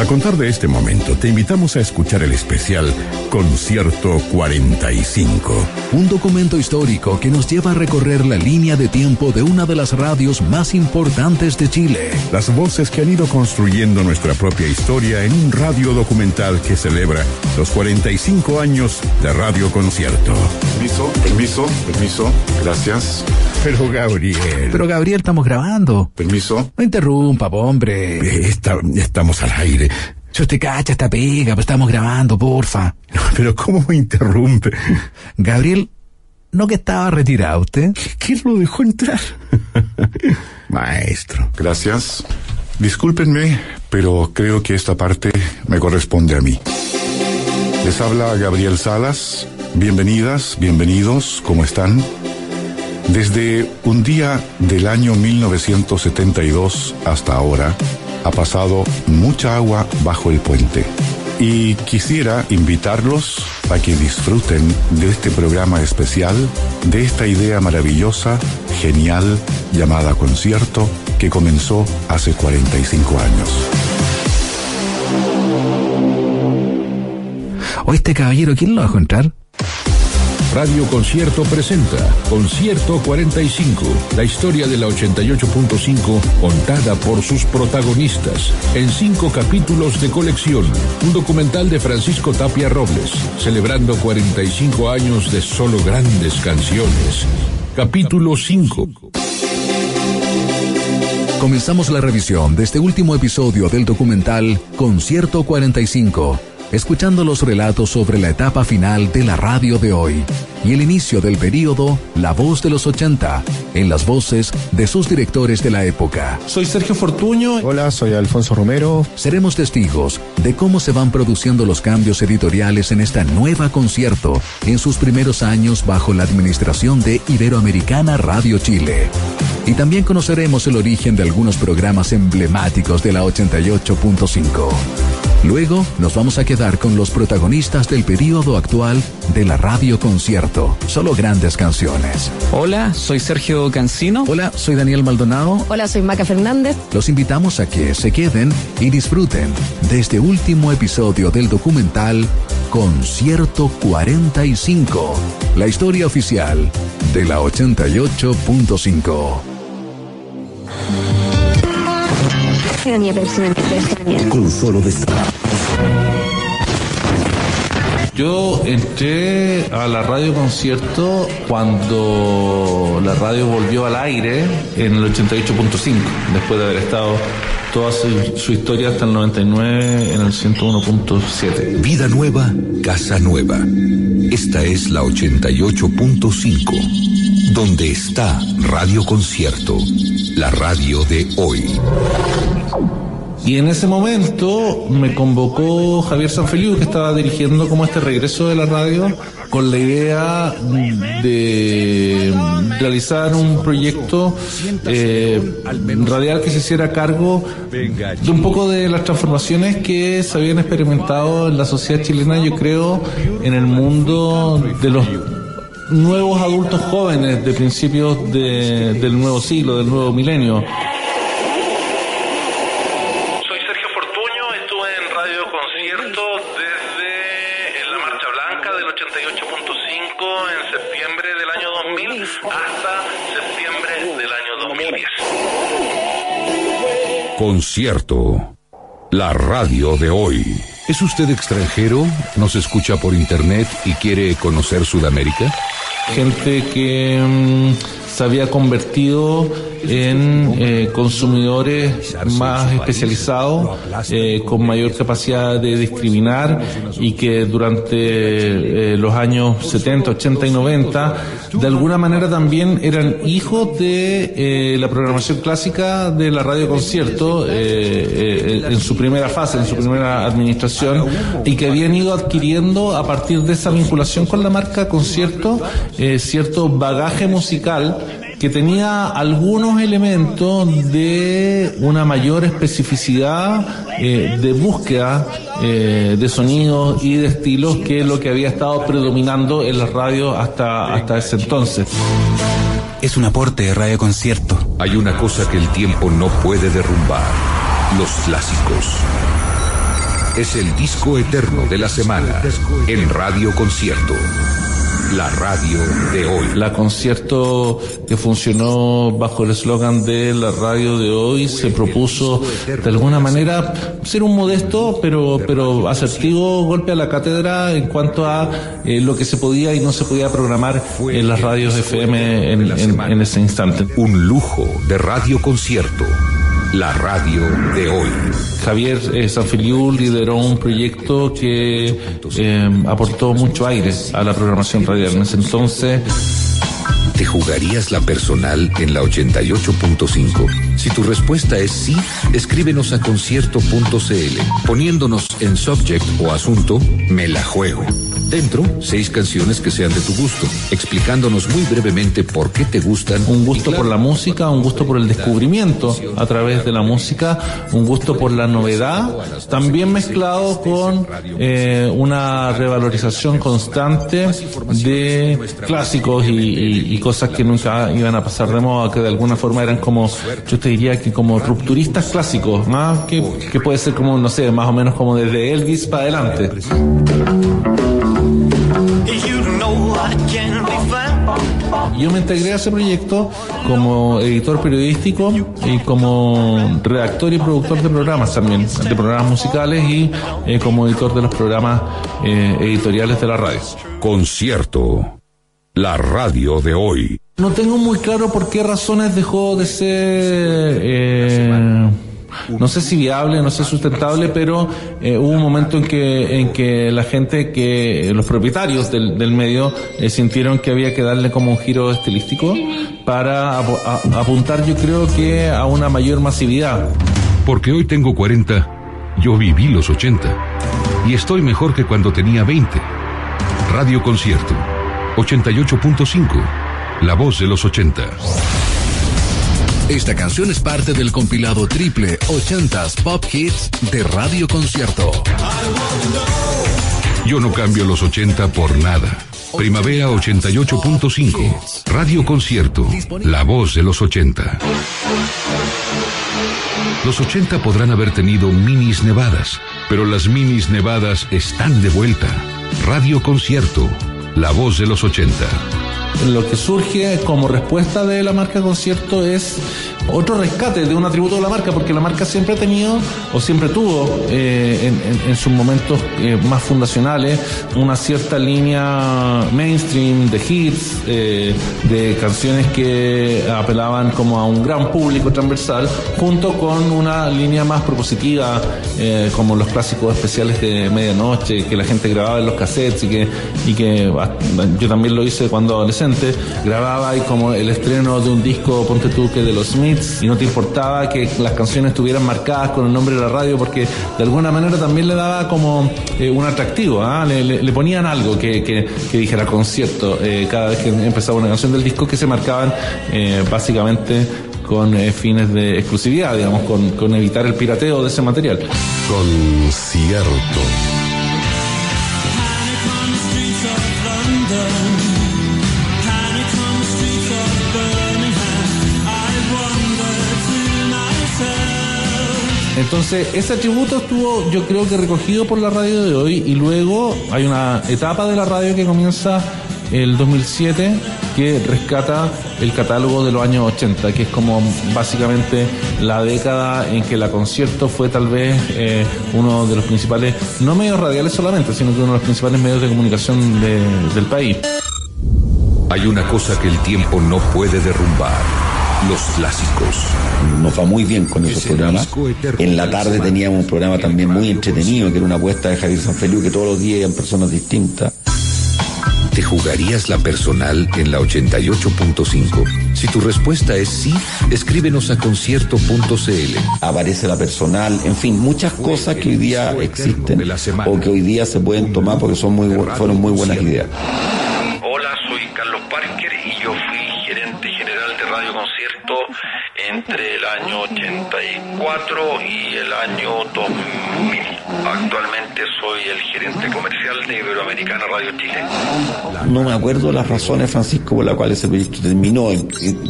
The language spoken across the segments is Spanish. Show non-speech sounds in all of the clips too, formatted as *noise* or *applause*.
A contar de este momento, te invitamos a escuchar el especial Concierto 45. Un documento histórico que nos lleva a recorrer la línea de tiempo de una de las radios más importantes de Chile. Las voces que han ido construyendo nuestra propia historia en un radio documental que celebra los 45 años de Radio Concierto. Permiso, permiso, permiso. Gracias. Pero Gabriel. Pero Gabriel, estamos grabando. Permiso. No interrumpa, hombre. Está- estamos al aire. Si usted cacha esta pega, pues estamos grabando, porfa. Pero ¿cómo me interrumpe? Gabriel, ¿no que estaba retirado usted? ¿Quién lo dejó entrar? Maestro. Gracias. Discúlpenme, pero creo que esta parte me corresponde a mí. Les habla Gabriel Salas. Bienvenidas, bienvenidos, ¿cómo están? Desde un día del año 1972 hasta ahora, ha pasado mucha agua bajo el puente. Y quisiera invitarlos a que disfruten de este programa especial, de esta idea maravillosa, genial, llamada concierto, que comenzó hace 45 años. ¿O este caballero quién lo dejó entrar? Radio Concierto presenta Concierto 45, la historia de la 88.5 contada por sus protagonistas, en cinco capítulos de colección, un documental de Francisco Tapia Robles, celebrando 45 años de solo grandes canciones. Capítulo 5. Comenzamos la revisión de este último episodio del documental Concierto 45, escuchando los relatos sobre la etapa final de la radio de hoy y el inicio del periodo La Voz de los 80, en las voces de sus directores de la época. Soy Sergio Fortuño. Hola, soy Alfonso Romero. Seremos testigos de cómo se van produciendo los cambios editoriales en esta nueva concierto en sus primeros años bajo la administración de Iberoamericana Radio Chile. Y también conoceremos el origen de algunos programas emblemáticos de la 88.5. Luego nos vamos a quedar con los protagonistas del periodo actual de la radio concierto. Solo grandes canciones. Hola, soy Sergio Cancino. Hola, soy Daniel Maldonado. Hola, soy Maca Fernández. Los invitamos a que se queden y disfruten de este último episodio del documental Concierto 45, la historia oficial de la 88.5. Con solo de Yo entré a la radio concierto cuando la radio volvió al aire en el 88.5, después de haber estado toda su, su historia hasta el 99 en el 101.7. Vida nueva, casa nueva. Esta es la 88.5, donde está Radio Concierto, la radio de hoy. Y en ese momento me convocó Javier Sanfeliu, que estaba dirigiendo como este regreso de la radio, con la idea de realizar un proyecto eh, radial que se hiciera cargo de un poco de las transformaciones que se habían experimentado en la sociedad chilena, yo creo, en el mundo de los nuevos adultos jóvenes de principios de- del nuevo siglo, del nuevo milenio. Soy Sergio Fortuño, estuve en Radio Concierto desde la Marcha Blanca del 88.5 en septiembre del año 2000 hasta septiembre del año 2010. Concierto. La radio de hoy. ¿Es usted extranjero? ¿Nos escucha por internet y quiere conocer Sudamérica? Gente que mm, se había convertido en eh, consumidores más especializados, eh, con mayor capacidad de discriminar y que durante eh, los años 70, 80 y 90 de alguna manera también eran hijos de eh, la programación clásica de la radio concierto eh, en su primera fase, en su primera administración y que habían ido adquiriendo a partir de esa vinculación con la marca concierto cierto bagaje musical que tenía algunos elementos de una mayor especificidad eh, de búsqueda eh, de sonidos y de estilos que lo que había estado predominando en las radios hasta, hasta ese entonces. Es un aporte de radio concierto. Hay una cosa que el tiempo no puede derrumbar. Los clásicos. es el disco eterno de la semana en Radio Concierto. La radio de hoy. La concierto que funcionó bajo el eslogan de la radio de hoy se propuso de alguna manera ser un modesto pero pero asertivo golpe a la cátedra en cuanto a eh, lo que se podía y no se podía programar en las radios FM en, en, en ese instante. Un lujo de radio concierto. La radio de hoy. Javier eh, Sanfiliu lideró un proyecto que eh, aportó mucho aire a la programación radial. En ese entonces ¿Te jugarías la personal en la 88.5? Si tu respuesta es sí, escríbenos a concierto.cl poniéndonos en subject o asunto Me la juego. Dentro, seis canciones que sean de tu gusto, explicándonos muy brevemente por qué te gustan. un gusto por la música, un gusto por el descubrimiento a través de la música, un gusto por la novedad, también mezclado con eh, una revalorización constante de clásicos y, y- y cosas que nunca iban a pasar de moda, que de alguna forma eran como, yo te diría que como rupturistas clásicos, que, que puede ser como, no sé, más o menos como desde Elvis para adelante. Yo me integré a ese proyecto como editor periodístico y como redactor y productor de programas también, de programas musicales y eh, como editor de los programas eh, editoriales de la radio. Concierto. La radio de hoy. No tengo muy claro por qué razones dejó de ser, eh, no sé si viable, no sé sustentable, pero eh, hubo un momento en que, en que la gente, que los propietarios del, del medio eh, sintieron que había que darle como un giro estilístico para a- apuntar, yo creo que a una mayor masividad. Porque hoy tengo 40, yo viví los 80. Y estoy mejor que cuando tenía 20. Radio Concierto, 88.5. La voz de los 80. Esta canción es parte del compilado triple 80s Pop Hits de Radio Concierto. Yo no cambio los 80 por nada. Primavera 88.5. Radio Concierto. La voz de los 80. Los 80 podrán haber tenido minis nevadas, pero las minis nevadas están de vuelta. Radio Concierto. La voz de los 80. Lo que surge como respuesta de la marca concierto es otro rescate de un atributo de la marca, porque la marca siempre ha tenido o siempre tuvo eh, en, sus momentos eh, más fundacionales una cierta línea mainstream de hits, eh, de canciones que apelaban como a un gran público transversal, junto con una línea más propositiva, como los clásicos especiales de medianoche, que la gente grababa en los cassettes y que, y que ah, yo también lo hice cuando grababa y como el estreno de un disco, ponte tú que de los Smiths, y no te importaba que las canciones estuvieran marcadas con el nombre de la radio, porque de alguna manera también le daba como eh, un atractivo, ¿ah? le, ponían algo que, que, que dijera concierto eh, cada vez que empezaba una canción del disco que se marcaban eh, básicamente con eh, fines de exclusividad, digamos, con, con evitar el pirateo de ese material. Concierto. Entonces, ese atributo estuvo, yo creo que recogido por la radio de hoy y luego hay una etapa de la radio que comienza el 2007 que rescata el catálogo de los años 80, que es como básicamente la década en que la concierto fue tal vez eh, uno de los principales, no medios radiales solamente, sino que uno de los principales medios de comunicación de- del país. Hay una cosa que el tiempo no puede derrumbar. Los clásicos. Nos va muy bien con esos programas. En la tarde teníamos un programa también muy entretenido, que era una apuesta de Javier Sanfeliu, que todos los días eran personas distintas. ¿Te jugarías la personal en la 88.5? Si tu respuesta es sí, escríbenos a concierto.cl. Aparece la personal, en fin, muchas cosas que hoy día existen o que hoy día se pueden tomar porque son muy, fueron muy buenas ideas. Hola, Concierto entre el año 84 y el año 2000. Actualmente soy el gerente comercial de Iberoamericana Radio Chile. No me acuerdo las razones, Francisco, por las cuales ese proyecto terminó. Em-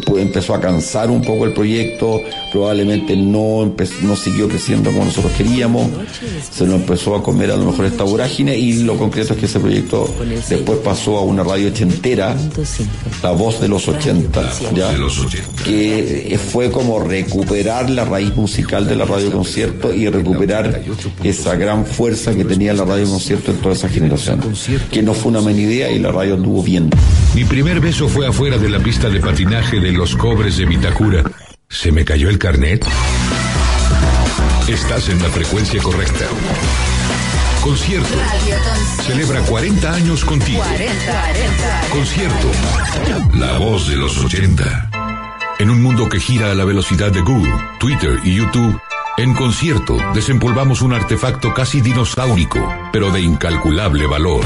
pues Empezó a cansar un poco el proyecto, probablemente no, no siguió creciendo como nosotros queríamos, se lo empezó a comer a lo mejor esta vorágine y lo concreto es que ese proyecto después pasó a una radio ochentera, la voz de los 80, ¿ya? que fue como recuperar la raíz musical de la radio concierto y recuperar esa gran fuerza que tenía la radio concierto en toda esa generación, que no fue una buena idea y la radio anduvo bien. Mi primer beso fue afuera de la pista de patinaje de los cobres de Vitacura. ¿Se me cayó el carnet? Estás en la frecuencia correcta. Concierto. Celebra 40 años contigo. Concierto. La voz de los 80. En un mundo que gira a la velocidad de Google, Twitter y YouTube, en concierto desempolvamos un artefacto casi dinosaurico, pero de incalculable valor.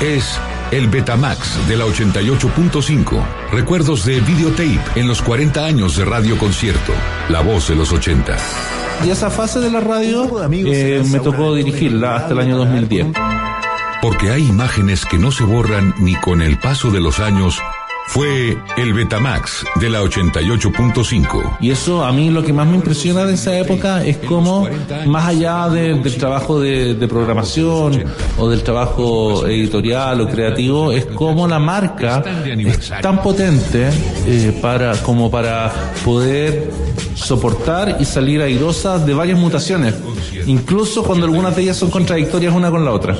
Es el Betamax de la 88.5. Recuerdos de videotape en los 40 años de Radio Concierto. La voz de los 80. Y esa fase de la radio eh, me tocó dirigirla hasta el año 2010. Porque hay imágenes que no se borran ni con el paso de los años. Fue el Betamax de la 88.5. Y eso a mí lo que más me impresiona de esa época es cómo, más allá de- del trabajo de, de programación o del trabajo editorial o creativo, es cómo la marca es tan potente eh, para como para poder soportar y salir airosa de varias mutaciones, incluso cuando algunas de ellas son contradictorias una con la otra.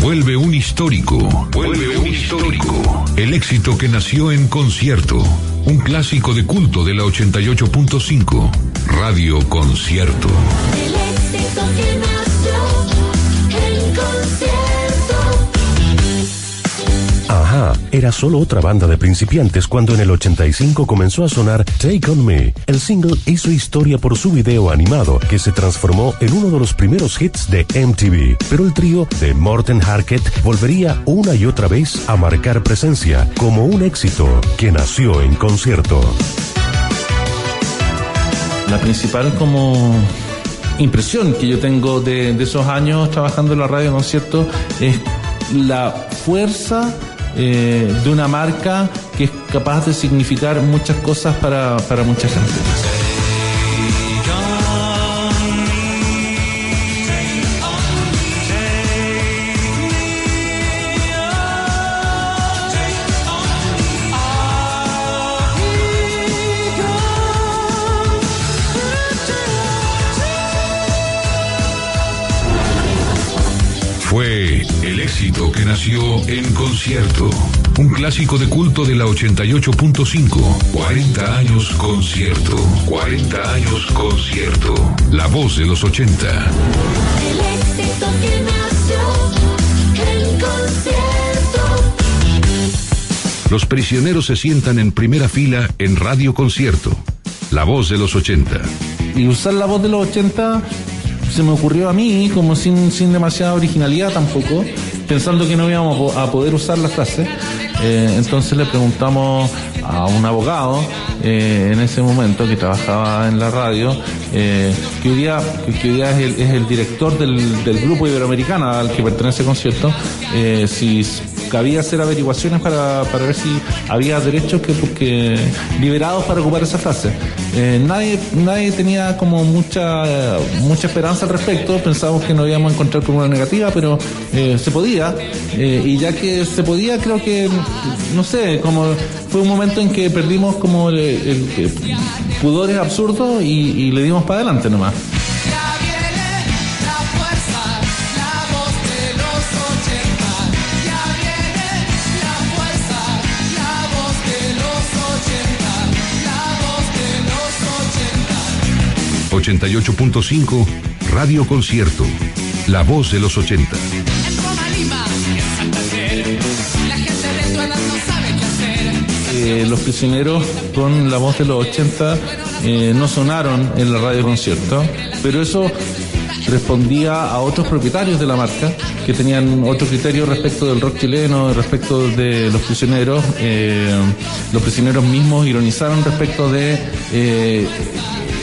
Vuelve un histórico. Vuelve un histórico. El éxito que nació en concierto. Un clásico de culto de la 88.5. Radio Concierto. El éxito que nació en concierto. Ajá, era solo otra banda de principiantes cuando en el 85 comenzó a sonar Take On Me. El single hizo historia por su video animado, que se transformó en uno de los primeros hits de MTV. Pero el trío de Morten Harket volvería una y otra vez a marcar presencia como un éxito que nació en concierto. La principal como impresión que yo tengo de, de esos años trabajando en la radio concierto es la fuerza eh, de una marca que es capaz de significar muchas cosas para, para mucha gente. Éxito que nació en concierto. Un clásico de culto de la 88.5. 40 años concierto. 40 años concierto. La voz de los 80. El éxito que nació en concierto. Los prisioneros se sientan en primera fila en Radio Concierto. La voz de los 80. Y usar la voz de los 80 se me ocurrió a mí, como sin, sin demasiada originalidad tampoco, pensando que no íbamos a po- a poder usar la frase. Eh, entonces le preguntamos a un abogado eh, en ese momento que trabajaba en la radio, eh, que hoy día, que, hoy día es, el, es el director del, del grupo iberoamericana al que pertenece el concierto, si cabía hacer averiguaciones para, para ver si había derechos que, que liberados para ocupar esa frase. Eh, nadie, nadie tenía como mucha, mucha esperanza al respecto, pensábamos que nos íbamos a encontrar con una negativa, pero eh, se podía, eh, y ya que se podía, creo que, no sé, como fue un momento en que perdimos como el, el- el pudores absurdos y le dimos para adelante nomás. 88.5 Radio Concierto. La voz de los 80. En Roma, Lima, en Santander. La gente de tu edad no sabe qué hacer. Eh, los prisioneros con la voz de los 80 eh, no sonaron en la radio concierto, pero eso respondía a otros propietarios de la marca que tenían otro criterio respecto del rock chileno, respecto de los prisioneros. Eh, los prisioneros mismos ironizaron respecto de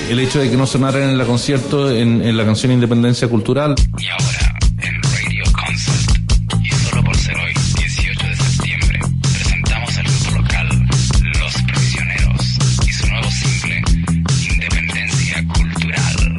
el hecho de que no sonaran en la concierto en, en la canción Independencia Cultural. Y ahora, en Radio Concert, y solo por ser hoy, 18 de septiembre, presentamos al grupo local Los Prisioneros y su nuevo simple, Independencia Cultural.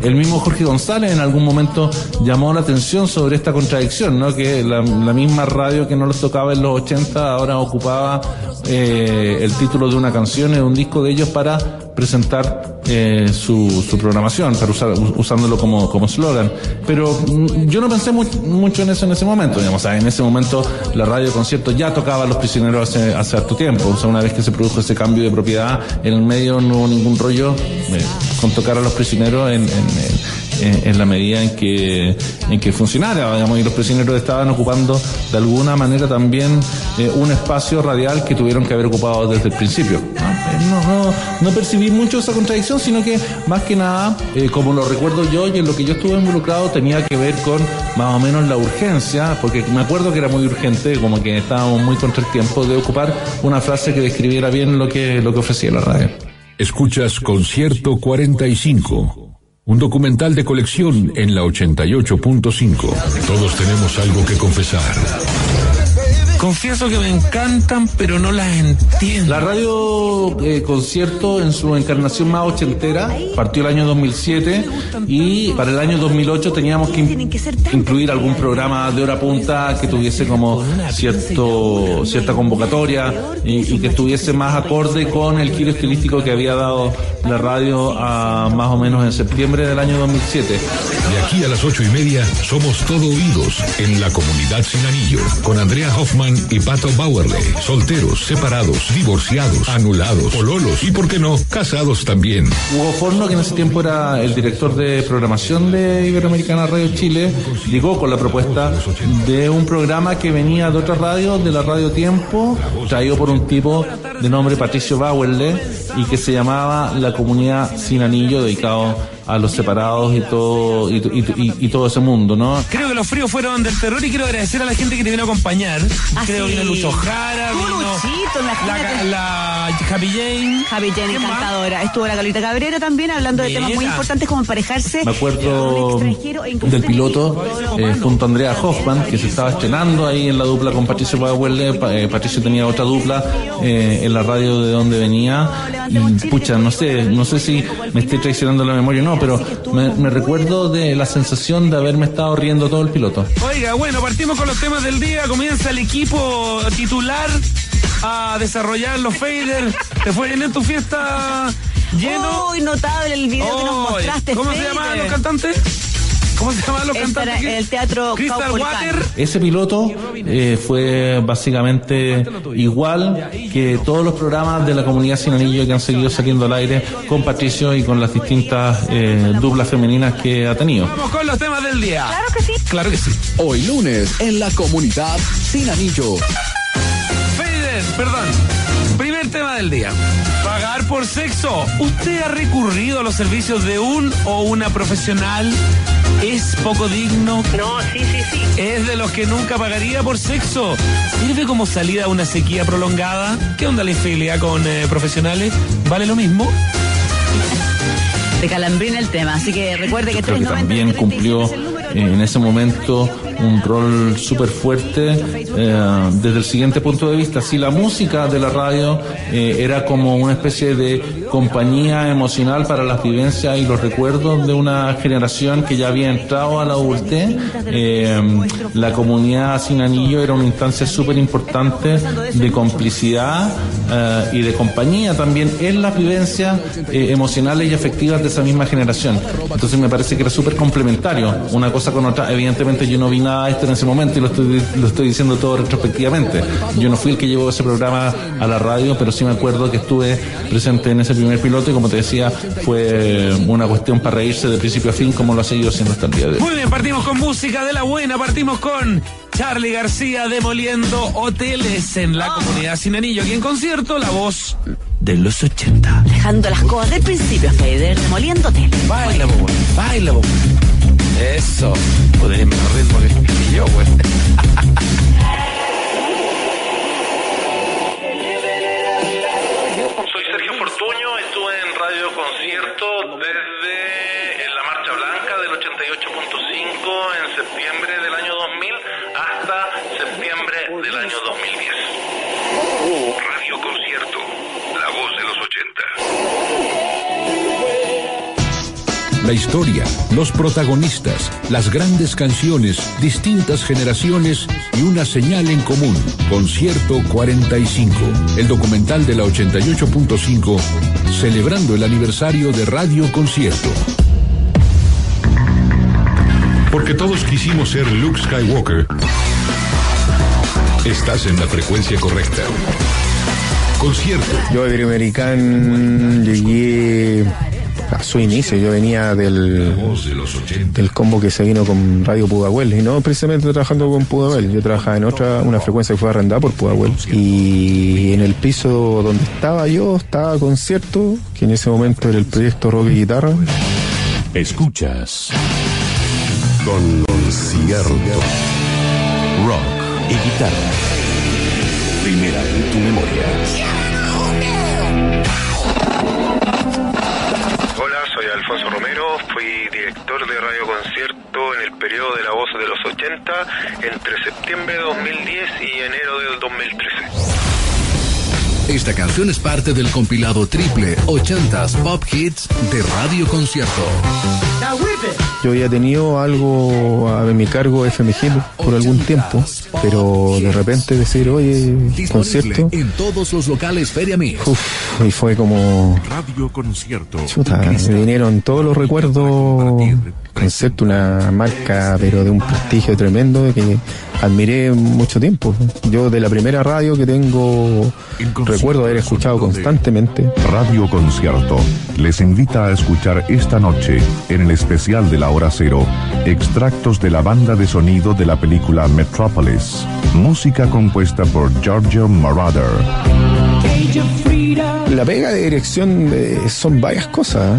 El mismo Jorge González en algún momento llamó la atención sobre esta contradicción, ¿no? Que la, la misma radio que no los tocaba en los 80 ahora ocupaba eh, el título de una canción de un disco de ellos para presentar eh, su, su programación, para usar, usándolo como como eslogan. Pero mm, yo no pensé mu- mucho en eso en ese momento, o sea, en ese momento la radio concierto ya tocaba a los prisioneros hace, hace harto tiempo, o sea, una vez que se produjo ese cambio de propiedad, en el medio no hubo ningún rollo eh, con tocar a los prisioneros en, en- en- en- en la medida en que en que funcionara, digamos, y los prisioneros estaban ocupando de alguna manera también eh, un espacio radial que tuvieron que haber ocupado desde el principio. ¿no? Eh, No, no, no percibí mucho esa contradicción, sino que más que nada, eh, como lo recuerdo yo y en lo que yo estuve involucrado, tenía que ver con más o menos la urgencia, porque me acuerdo que era muy urgente, como que estábamos muy contra el tiempo, de ocupar una frase que describiera bien lo que, lo que ofrecía la radio. Escuchas Concierto 45, un documental de colección en la 88.5. Todos tenemos algo que confesar. Confieso que me encantan, pero no las entiendo. La radio eh, concierto en su encarnación más ochentera partió el año 2007 y para el año 2008 teníamos que in- incluir algún programa de hora punta que tuviese como cierto cierta convocatoria y, y que estuviese más acorde con el giro estilístico que había dado la radio a más o menos en septiembre del año 2007. De aquí a las ocho y media somos todo oídos en la comunidad sin anillo con Andrea Hoffman y Pato Bauerle. Solteros, separados, divorciados, anulados, pololos y, por qué no, casados también. Hugo Forno, que en ese tiempo era el director de programación de Iberoamericana Radio Chile, llegó con la propuesta de un programa que venía de otra radio, de la Radio Tiempo, traído por un tipo de nombre Patricio Bauerle y que se llamaba La Comunidad Sin Anillo, dedicado a los separados y todo y, y- y- y todo ese mundo, ¿no? Creo que los fríos fueron del terror y quiero agradecer a la gente que te vino a acompañar. Creo que vino Lucho Jara, vino Luchito, la, la Happy Jane. Javi Jane, encantadora. Estuvo la Carlita Cabrera también hablando de temas muy importantes como emparejarse. Me acuerdo e del piloto eh, junto a Andrea Hoffman, que se estaba estrenando ahí en la dupla con Patricio Bauerle. Pa- eh, Patricio tenía otra dupla eh, en la radio de donde venía. Y, pucha, no sé, no sé si me estoy traicionando la memoria o no, pero me, me recuerdo de la sensación de haberme estado riendo todo el piloto. Oiga, bueno, partimos con los temas del día. Comienza el equipo titular a desarrollar los faders. ¿Te fue bien en tu fiesta lleno? Muy notable el video que nos mostraste. ¿Cómo se llamaban los cantantes? ¿Cómo se llamaban los cantantes? el teatro Crystal. Water. Ese piloto eh, fue básicamente igual que todos los programas de la comunidad sin anillo que han seguido saliendo al aire con Patricio y con las distintas eh, duplas femeninas que ha tenido. Vamos con los temas del día. Claro que sí. Claro que sí. Hoy lunes en la comunidad Sin Anillo. Fader, perdón. Primer tema del día. Pagar por sexo. ¿Usted ha recurrido a los servicios de un o una profesional? ¿Es poco digno? No, sí, sí, sí. ¿Es de los que nunca pagaría por sexo? ¿Sirve como salida a una sequía prolongada? ¿Qué onda la infidelidad con eh, profesionales? ¿Vale lo mismo? De calambrina el tema, así que recuerde que Creo que 390 también cumplió eh, en ese momento un rol súper fuerte eh, desde el siguiente punto de vista. Si la música de la radio eh, era como una especie de compañía emocional para las vivencias y los recuerdos de una generación que ya había entrado a la adultez, eh, la comunidad sin anillo era una instancia súper importante de complicidad eh, y de compañía también en las vivencias eh, emocionales y afectivas de esa misma generación. Entonces me parece que era súper complementario una cosa con otra. Evidentemente yo no vi nada de esto en ese momento y lo estoy, lo estoy diciendo todo retrospectivamente. Yo no fui el que llevó ese programa a la radio, pero sí me acuerdo que estuve presente en ese primer piloto y como te decía, fue una cuestión para reírse de principio a fin como lo ha seguido siendo hasta el día de hoy. Muy bien, partimos con música de la buena, partimos con Charlie García demoliendo hoteles en la comunidad sin anillo. Aquí en concierto, la voz de los 80. Dejando las cosas del principio, Fader, demoliendo hoteles. Baila, bobo, baila, bobo. Eso. Podría ir menos ritmo que, que yo, güey. *laughs* concierto desde la Marcha Blanca del 88.5 en septiembre. La historia, los protagonistas, las grandes canciones, distintas generaciones y una señal en común. Concierto 45, el documental de la 88.5, celebrando el aniversario de Radio Concierto. Porque todos quisimos ser Luke Skywalker. Estás en la frecuencia correcta. Concierto. Yo a Iberoamerican llegué a su inicio, yo venía del, combo que se vino con Radio Pudahuel y no precisamente trabajando con Pudahuel, yo trabajaba en otra, una frecuencia que fue arrendada por Pudahuel y en el piso donde estaba yo estaba concierto, que en ese momento era el proyecto Rock y Guitarra. Escuchas Concierto Rock y guitarra. Primera en tu memoria. Fui director de Radio Concierto en el periodo de la voz de los 80 entre septiembre de 2010 y enero del 2013. Esta canción es parte del compilado triple 80s Pop Hits de Radio Concierto. Yo había tenido algo a mi cargo FMG por algún tiempo, pero de repente decir, oye, concierto, en todos los locales Feria Mix. uf, y fue como, Radio Concierto. chuta, me vinieron todos los recuerdos, concierto, una marca, pero de un prestigio tremendo que admiré mucho tiempo. Yo de la primera radio que tengo, recuerdo haber escuchado constantemente. Radio Concierto les invita a escuchar esta noche, en el especial de la hora cero, extractos de la banda de sonido de la película Metropolis, música compuesta por Giorgio Moroder. La pega de dirección eh, son varias cosas.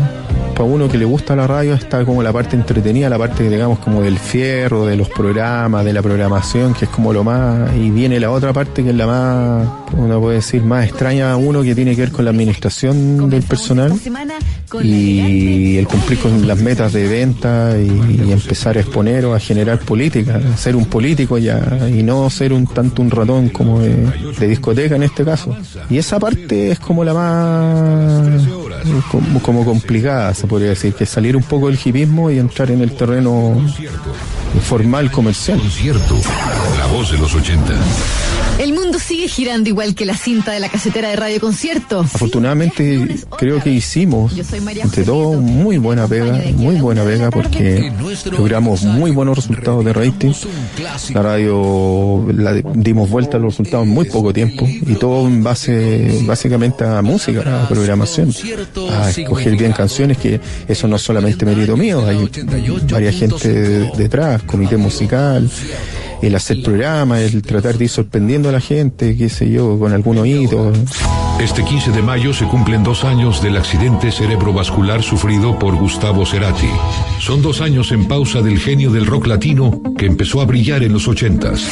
Para uno que le gusta la radio está como la parte entretenida, la parte digamos como del fierro, de los programas, de la programación, que es como lo más, y viene la otra parte que es la más, uno puede decir, más extraña a uno que tiene que ver con la administración del personal y el cumplir con las metas de venta y, y empezar a exponer o a generar política, ser un político ya y no ser un tanto un ratón como de, de discoteca en este caso. Y esa parte es como la más como, como complicada, se podría decir, que salir un poco del hipismo y entrar en el terreno formal comercial. Concierto, la voz de los 80. El mundo sigue girando igual que la cinta de la casetera de Radio Concierto. Afortunadamente creo que hicimos entre todo muy buena pega, muy buena pega porque logramos muy buenos resultados de rating. La radio la dimos vuelta a los resultados en muy poco tiempo y todo en base básicamente a música, a programación, a escoger bien canciones que eso no es solamente mérito mío, hay varias gente de- detrás, comité musical el hacer programa, el tratar de ir sorprendiendo a la gente, qué sé yo, con algunos hitos. Este 15 de mayo se cumplen dos años del accidente cerebrovascular sufrido por Gustavo Cerati. Son dos años en pausa del genio del rock latino que empezó a brillar en los ochentas.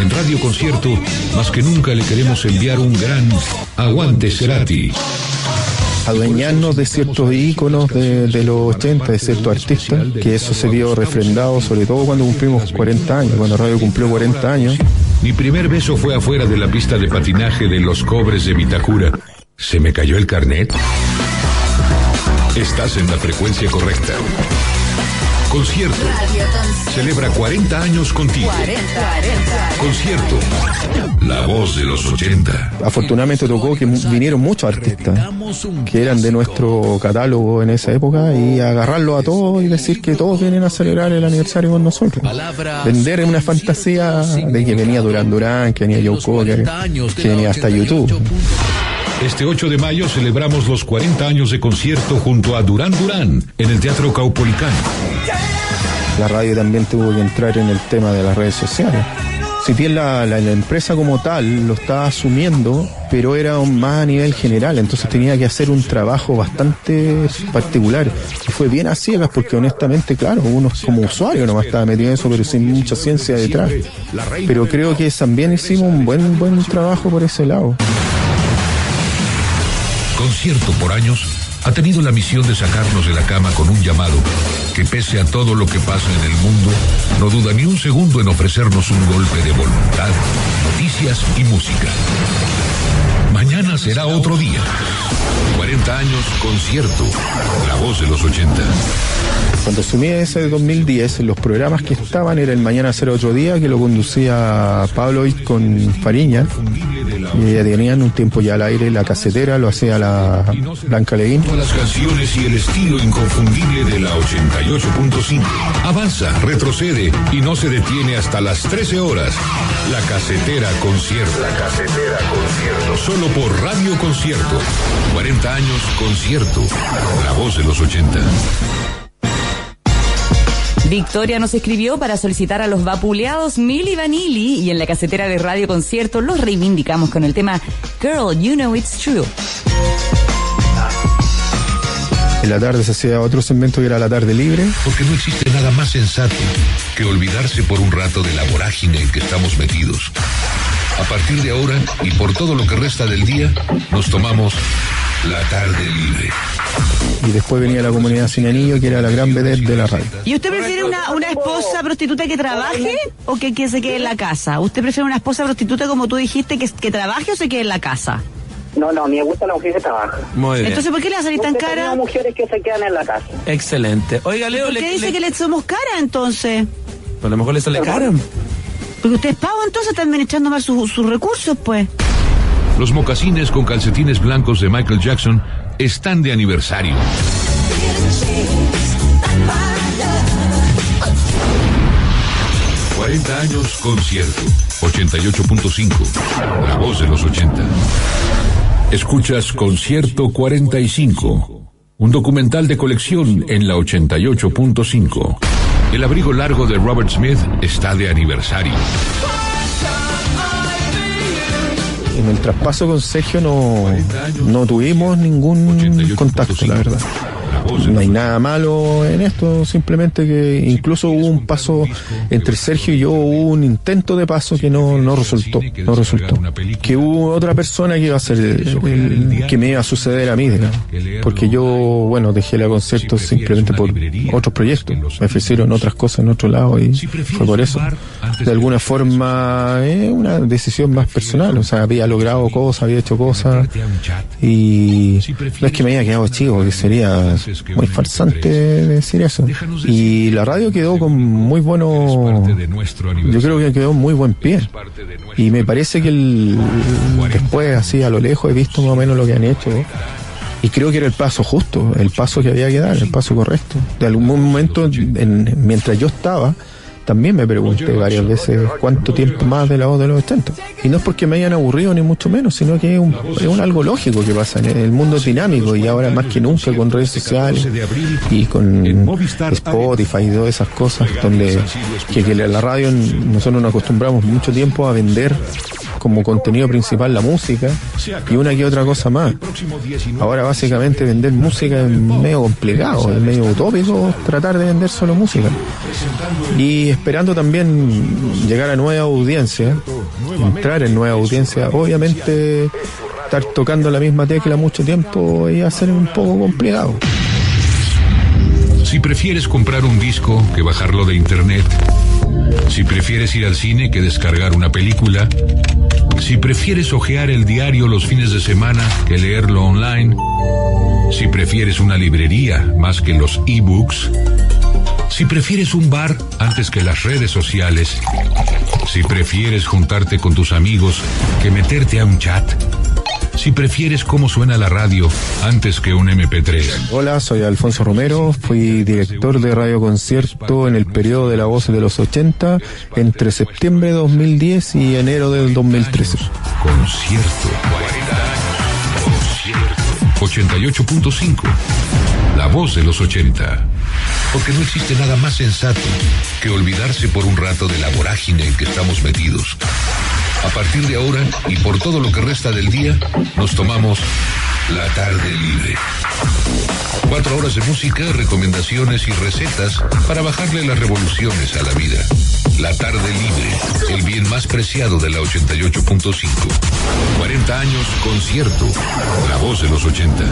En Radio Concierto, más que nunca le queremos enviar un gran aguante Cerati. Adueñarnos de ciertos íconos de, de los 80, de ciertos artistas, que eso se vio refrendado, sobre todo cuando cumplimos 40 años, cuando Radio cumplió 40 años. Mi primer beso fue afuera de la pista de patinaje de los cobres de Vitacura. ¿Se me cayó el carnet? Estás en la frecuencia correcta. Concierto. Celebra 40 años contigo. Concierto. La voz de los 80. Afortunadamente tocó que vinieron muchos artistas que eran de nuestro catálogo en esa época y agarrarlo a todos y decir que todos vienen a celebrar el aniversario con nosotros. Vender una fantasía de que venía Durán Durán, que venía Joe Cocker, que venía hasta YouTube. Este 8 de mayo celebramos los 40 años de concierto junto a Durán Durán en el Teatro Caupolicán. La radio también tuvo que entrar en el tema de las redes sociales. Si bien la, la- empresa como tal lo estaba asumiendo, pero era más a nivel general, entonces tenía que hacer un trabajo bastante particular. Y fue bien a ciegas porque honestamente, claro, uno como usuario nomás estaba metido en eso, pero sin mucha ciencia detrás. Pero creo que también hicimos un buen, buen trabajo por ese lado. Concierto por años ha tenido la misión de sacarnos de la cama con un llamado que pese a todo lo que pasa en el mundo, no duda ni un segundo en ofrecernos un golpe de voluntad, noticias y música. Mañana será otro día. 40 años concierto. La voz de los 80. Cuando asumí ese 2010, los programas que estaban era el Mañana Será Otro Día, que lo conducía Pablo It con Fariña. Y ya tenían un tiempo ya al aire, la casetera lo hacía la Blanca Leguín. Todas las canciones y el estilo inconfundible de la 88.5. Avanza, retrocede y no se detiene hasta las 13 horas. La casetera concierto. La casetera concierto. Solo por Radio Concierto. 40 años concierto. La voz de los 80. Victoria nos escribió para solicitar a los vapuleados Milli Vanilli y en la casetera de Radio Concierto los reivindicamos con el tema Girl, You Know It's True. En la tarde se hacía otro segmento que era la tarde libre. Porque no existe nada más sensato que olvidarse por un rato de la vorágine en que estamos metidos. A partir de ahora y por todo lo que resta del día, nos tomamos la tarde libre. Y después venía la comunidad sin anillo, que era la gran vedette de la radio. ¿Y usted prefiere una, una esposa prostituta que trabaje o que, que se quede en la casa? ¿Usted prefiere una esposa prostituta, como tú dijiste, que, que trabaje o se quede en la casa? No, no, me gusta la mujer que trabaja. Muy bien. Entonces, ¿por qué le va a salir tan cara? tenido mujeres que se quedan en la casa. Excelente. Oiga, Leo, ¿Por le, qué dice le- que le somos cara entonces? a lo mejor le sale cara. Porque usted es pavo, entonces está administrando mal sus recursos, pues. Los mocasines con calcetines blancos de Michael Jackson están de aniversario. ...40 años concierto... ...88.5... ...la voz de los 80... Escuchas Concierto 45, un documental de colección en la 88.5. El abrigo largo de Robert Smith está de aniversario. En el traspaso con Sergio no, no tuvimos ningún contacto, la verdad. No hay nada malo en esto, simplemente que incluso hubo un paso entre Sergio y yo, hubo un intento de paso que no, no resultó, no resultó. Que hubo otra persona que iba a ser el- que me iba a suceder a mí, digamos. Porque yo, bueno, dejé la concierto simplemente por otros proyectos. Me ofrecieron otras cosas en otro lado y fue por eso. De alguna forma, es una decisión más personal. O sea, había logrado cosas, había hecho cosas y no es que me haya quedado chico, que sería muy farsante decir eso. Y la radio quedó con muy bueno, yo creo que quedó muy buen pie. Y me parece que el, después, así a lo lejos, he visto más o menos lo que han hecho. Y creo que era el paso justo, el paso que había que dar, el paso correcto. De algún momento, en- mientras yo estaba, también me pregunté varias veces cuánto tiempo más de la voz de los 80. Y no es porque me hayan aburrido ni mucho menos, sino que es un, es un algo lógico que pasa. El mundo es dinámico y ahora más que nunca con redes sociales y con Spotify y todas esas cosas donde que, que la radio nosotros nos acostumbramos mucho tiempo a vender como contenido principal la música y una que otra cosa más. Ahora básicamente vender música es medio complicado, es medio utópico tratar de vender solo música. Y esperando también llegar a nueva audiencia, entrar en nueva audiencia, obviamente estar tocando la misma tecla mucho tiempo a ser un poco complicado. Si prefieres comprar un disco que bajarlo de internet, si prefieres ir al cine que descargar una película, si prefieres hojear el diario los fines de semana que leerlo online, si prefieres una librería más que los e-books, si prefieres un bar antes que las redes sociales, si prefieres juntarte con tus amigos que meterte a un chat, si prefieres cómo suena la radio antes que un MP3. Hola, soy Alfonso Romero, fui director de Radio Concierto en el periodo de la voz de los 80 entre septiembre de 2010 y enero del 2013. Concierto 88.5. La voz de los 80. Porque no existe nada más sensato que olvidarse por un rato de la vorágine en que estamos metidos. A partir de ahora y por todo lo que resta del día, nos tomamos La tarde libre. Cuatro horas de música, recomendaciones y recetas para bajarle las revoluciones a la vida. La tarde libre, el bien más preciado de la 88.5. 40 años concierto, la voz de los 80.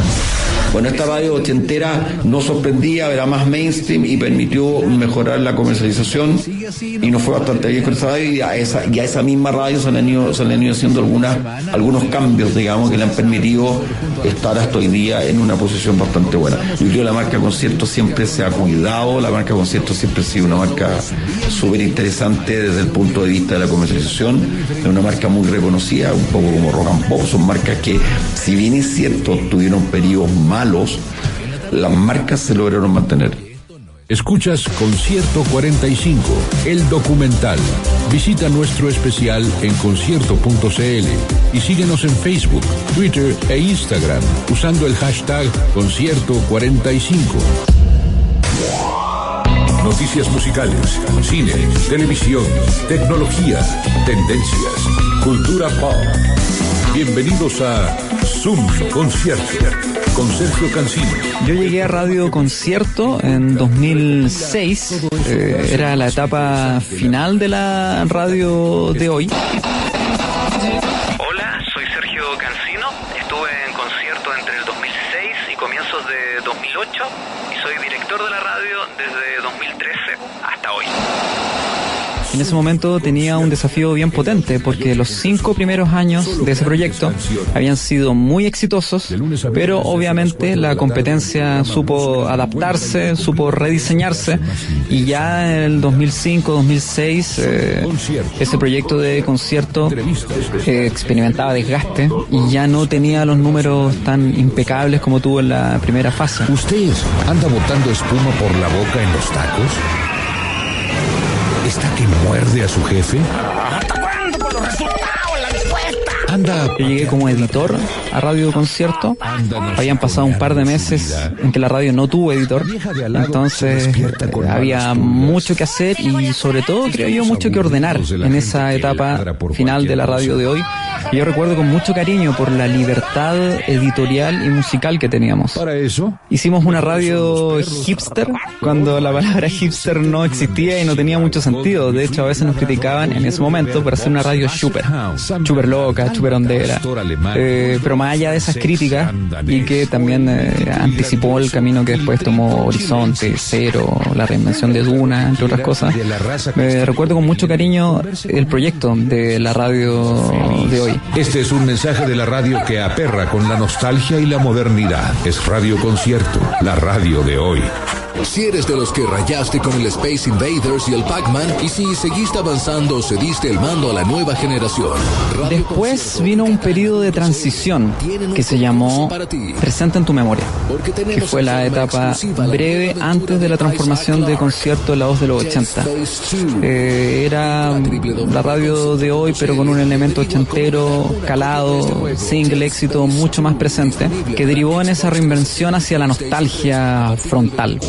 Bueno, esta radio ochentera nos sorprendía, era más mainstream y permitió mejorar la comercialización y nos fue bastante bien con esa radio y a esa, misma radio se le han ido, haciendo algunos cambios, digamos, que le han permitido estar hasta hoy día en una posición bastante buena. Yo creo que la marca concierto siempre se ha cuidado, la marca concierto siempre ha sido una marca súper interesante desde el punto de vista de la comercialización, es una marca muy reconocida, un poco como rock and son marcas que, si bien es cierto, tuvieron periodos malos, las marcas se lograron mantener. Escuchas Concierto 45, el documental. Visita nuestro especial en concierto.cl y síguenos en Facebook, Twitter e Instagram usando el hashtag Concierto 45. Noticias musicales, cine, televisión, tecnología, tendencias, cultura pop. Bienvenidos a Zoom Concierto con Sergio Cancino. Yo llegué a Radio Concierto en 2006. eh, era la etapa final de la radio de hoy. En ese momento tenía un desafío bien potente porque los cinco primeros años de ese proyecto habían sido muy exitosos, pero obviamente la competencia supo adaptarse, supo rediseñarse y ya en el 2005-2006 eh, ese proyecto de concierto eh, experimentaba desgaste y ya no tenía los números tan impecables como tuvo en la primera fase. ¿Usted anda botando espuma por la boca en los tacos? ¿Está que muerde a su jefe? Anda. Yo llegué como editor a Radio Concierto. Habían pasado un par de meses en que la radio no tuvo editor. Entonces había mucho que hacer y sobre todo creo yo mucho que ordenar en esa etapa final de la radio de hoy. Y yo recuerdo con mucho cariño por la libertad editorial y musical que teníamos. Para eso, Hicimos una radio hipster cuando la palabra hipster no existía y no tenía mucho sentido. De hecho, a veces nos criticaban en ese momento por hacer una radio super, super loca, super hondera. Eh, pero más allá de esas críticas y que también eh, anticipó el camino que después tomó Horizonte, Cero, la reinvención de Duna, entre otras cosas, me recuerdo con mucho cariño el proyecto de la radio de hoy. Este es un mensaje de la radio que aperra con la nostalgia y la modernidad. Es Radio Concierto, la radio de hoy. Si eres de los que rayaste con el Space Invaders y el Pac-Man, y si seguiste avanzando, cediste el mando a la nueva generación. Después vino un periodo de transición que se llamó Presenta en tu memoria, que fue la etapa breve antes de la transformación de concierto de la voz de los 80. Eh, era la radio de hoy, pero con un elemento ochentero, calado, single éxito mucho más presente, que derivó en esa reinvención hacia la nostalgia frontal.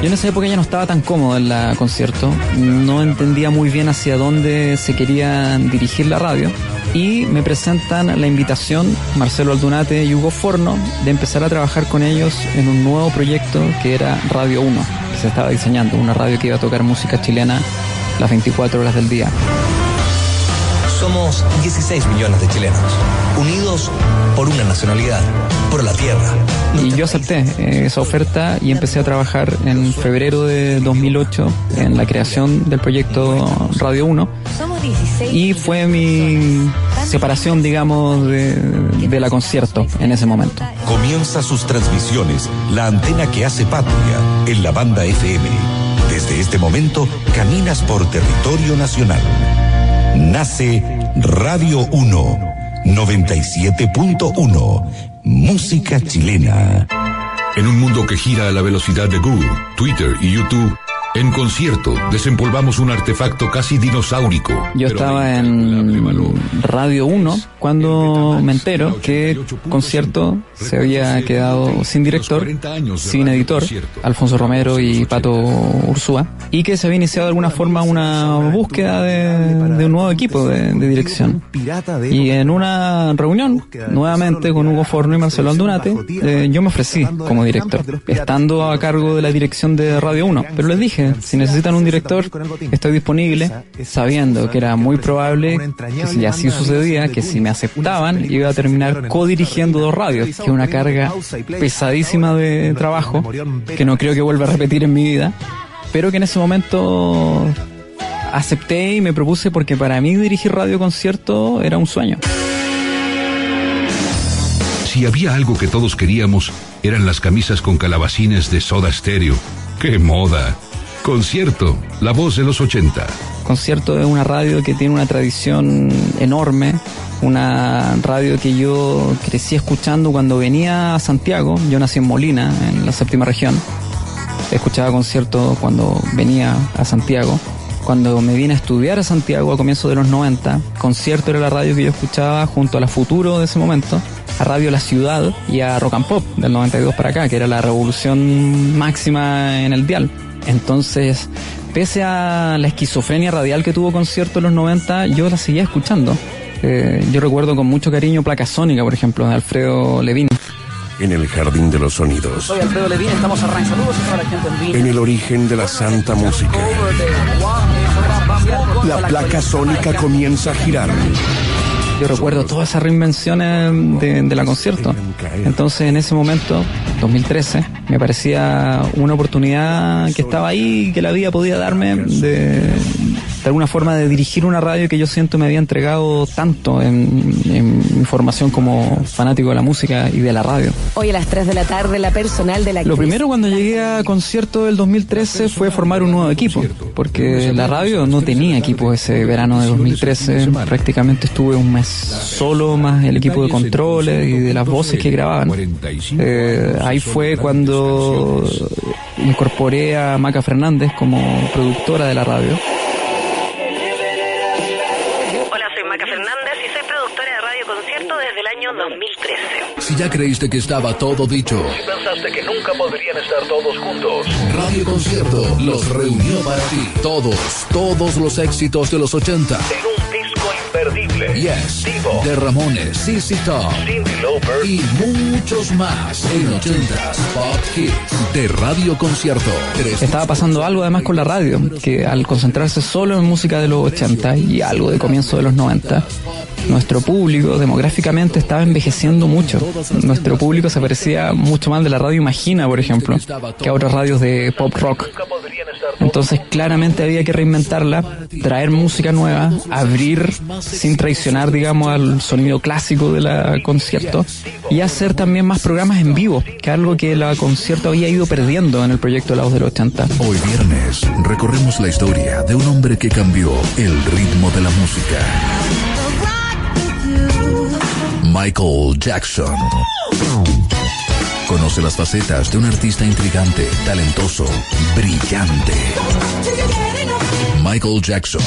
Yo en esa época ya no estaba tan cómodo en la concierto, no entendía muy bien hacia dónde se quería dirigir la radio y me presentan la invitación Marcelo Aldunate y Hugo Forno de empezar a trabajar con ellos en un nuevo proyecto que era Radio 1, que se estaba diseñando, una radio que iba a tocar música chilena las 24 horas del día. Somos 16 millones de chilenos, unidos por una nacionalidad, por la tierra. Y yo acepté eh, esa oferta y empecé a trabajar en febrero de 2008 en la creación del proyecto Radio 1 y fue mi separación, digamos, de, de la concierto en ese momento. Comienza sus transmisiones la antena que hace patria en la banda FM. Desde este momento caminas por territorio nacional. Nace Radio 1 97.1 Música chilena. En un mundo que gira a la velocidad de Google, Twitter y YouTube, en concierto desempolvamos un artefacto casi dinosaurico. Yo estaba en Radio 1 cuando me entero que concierto se había quedado sin director, sin editor, Alfonso Romero y Pato Ursúa, y que se había iniciado de alguna forma una búsqueda de, de un nuevo equipo de, de dirección. Y en una reunión, nuevamente con Hugo Forno y Marcelo Aldunate, eh, yo me ofrecí como director, estando a cargo de la dirección de Radio 1. Pero les dije, si necesitan un director, estoy disponible, sabiendo que era muy probable que si así sucedía, que si me aceptaban, iba a terminar codirigiendo dos radios, que es una carga pesadísima de trabajo, que no creo que vuelva a repetir en mi vida, pero que en ese momento acepté y me propuse porque para mí dirigir radio concierto era un sueño. Si había algo que todos queríamos, eran las camisas con calabacines de soda estéreo. ¡Qué moda! Concierto, la voz de los 80. Concierto es una radio que tiene una tradición enorme, una radio que yo crecí escuchando cuando venía a Santiago, yo nací en Molina, en la séptima región, escuchaba conciertos cuando venía a Santiago, cuando me vine a estudiar a Santiago a comienzos de los 90, concierto era la radio que yo escuchaba junto a la Futuro de ese momento, a Radio La Ciudad y a Rock and Pop del 92 para acá, que era la revolución máxima en el dial. Entonces, pese a la esquizofrenia radial que tuvo concierto en los 90, yo la seguía escuchando. Eh, yo recuerdo con mucho cariño Placa Sónica, por ejemplo, de Alfredo Levin. En el jardín de los sonidos. Soy Alfredo Levin, estamos arrancando. Saludos a toda la gente. En el origen de la santa música. La placa sónica comienza a girar. Yo recuerdo todas esas reinvenciones de, de la concierto. Entonces, en ese momento, 2013, me parecía una oportunidad que estaba ahí, que la vida podía darme de, de alguna forma de dirigir una radio que yo siento me había entregado tanto en, en mi formación como fanático de la música y de la radio. Hoy a las 3 de la tarde, la personal de la Lo primero cuando llegué a concierto del 2013 fue formar un nuevo equipo, porque la radio no tenía equipo ese verano de 2013, prácticamente estuve un mes solo, más el equipo de controles y de las voces que grababan. Eh, ahí fue cuando incorporé a Maca Fernández como productora de la radio. Ya creíste que estaba todo dicho, pensaste que nunca podrían estar todos juntos. Radio Concierto los reunió para ti. Todos, todos los éxitos de los 80. En un disco imperdible. Yes, Divo, de Ramones, CC Top Cindy Lauper y muchos más en 80s Pop Hits de Radio Concierto. Estaba pasando algo además con la radio, que al concentrarse solo en música de los 80 y algo de comienzo de los 90, nuestro público demográficamente estaba envejeciendo mucho. Nuestro público se parecía mucho más de la radio Imagina, por ejemplo, que a otras radios de pop rock. Entonces claramente había que reinventarla, traer música nueva, abrir sin traicionar, digamos, al sonido clásico de la concierto y hacer también más programas en vivo, que algo que la concierto había ido perdiendo en el proyecto la voz del 80. Hoy viernes recorremos la historia de un hombre que cambió el ritmo de la música. Michael Jackson. Conoce las facetas de un artista intrigante, talentoso, brillante. Michael Jackson.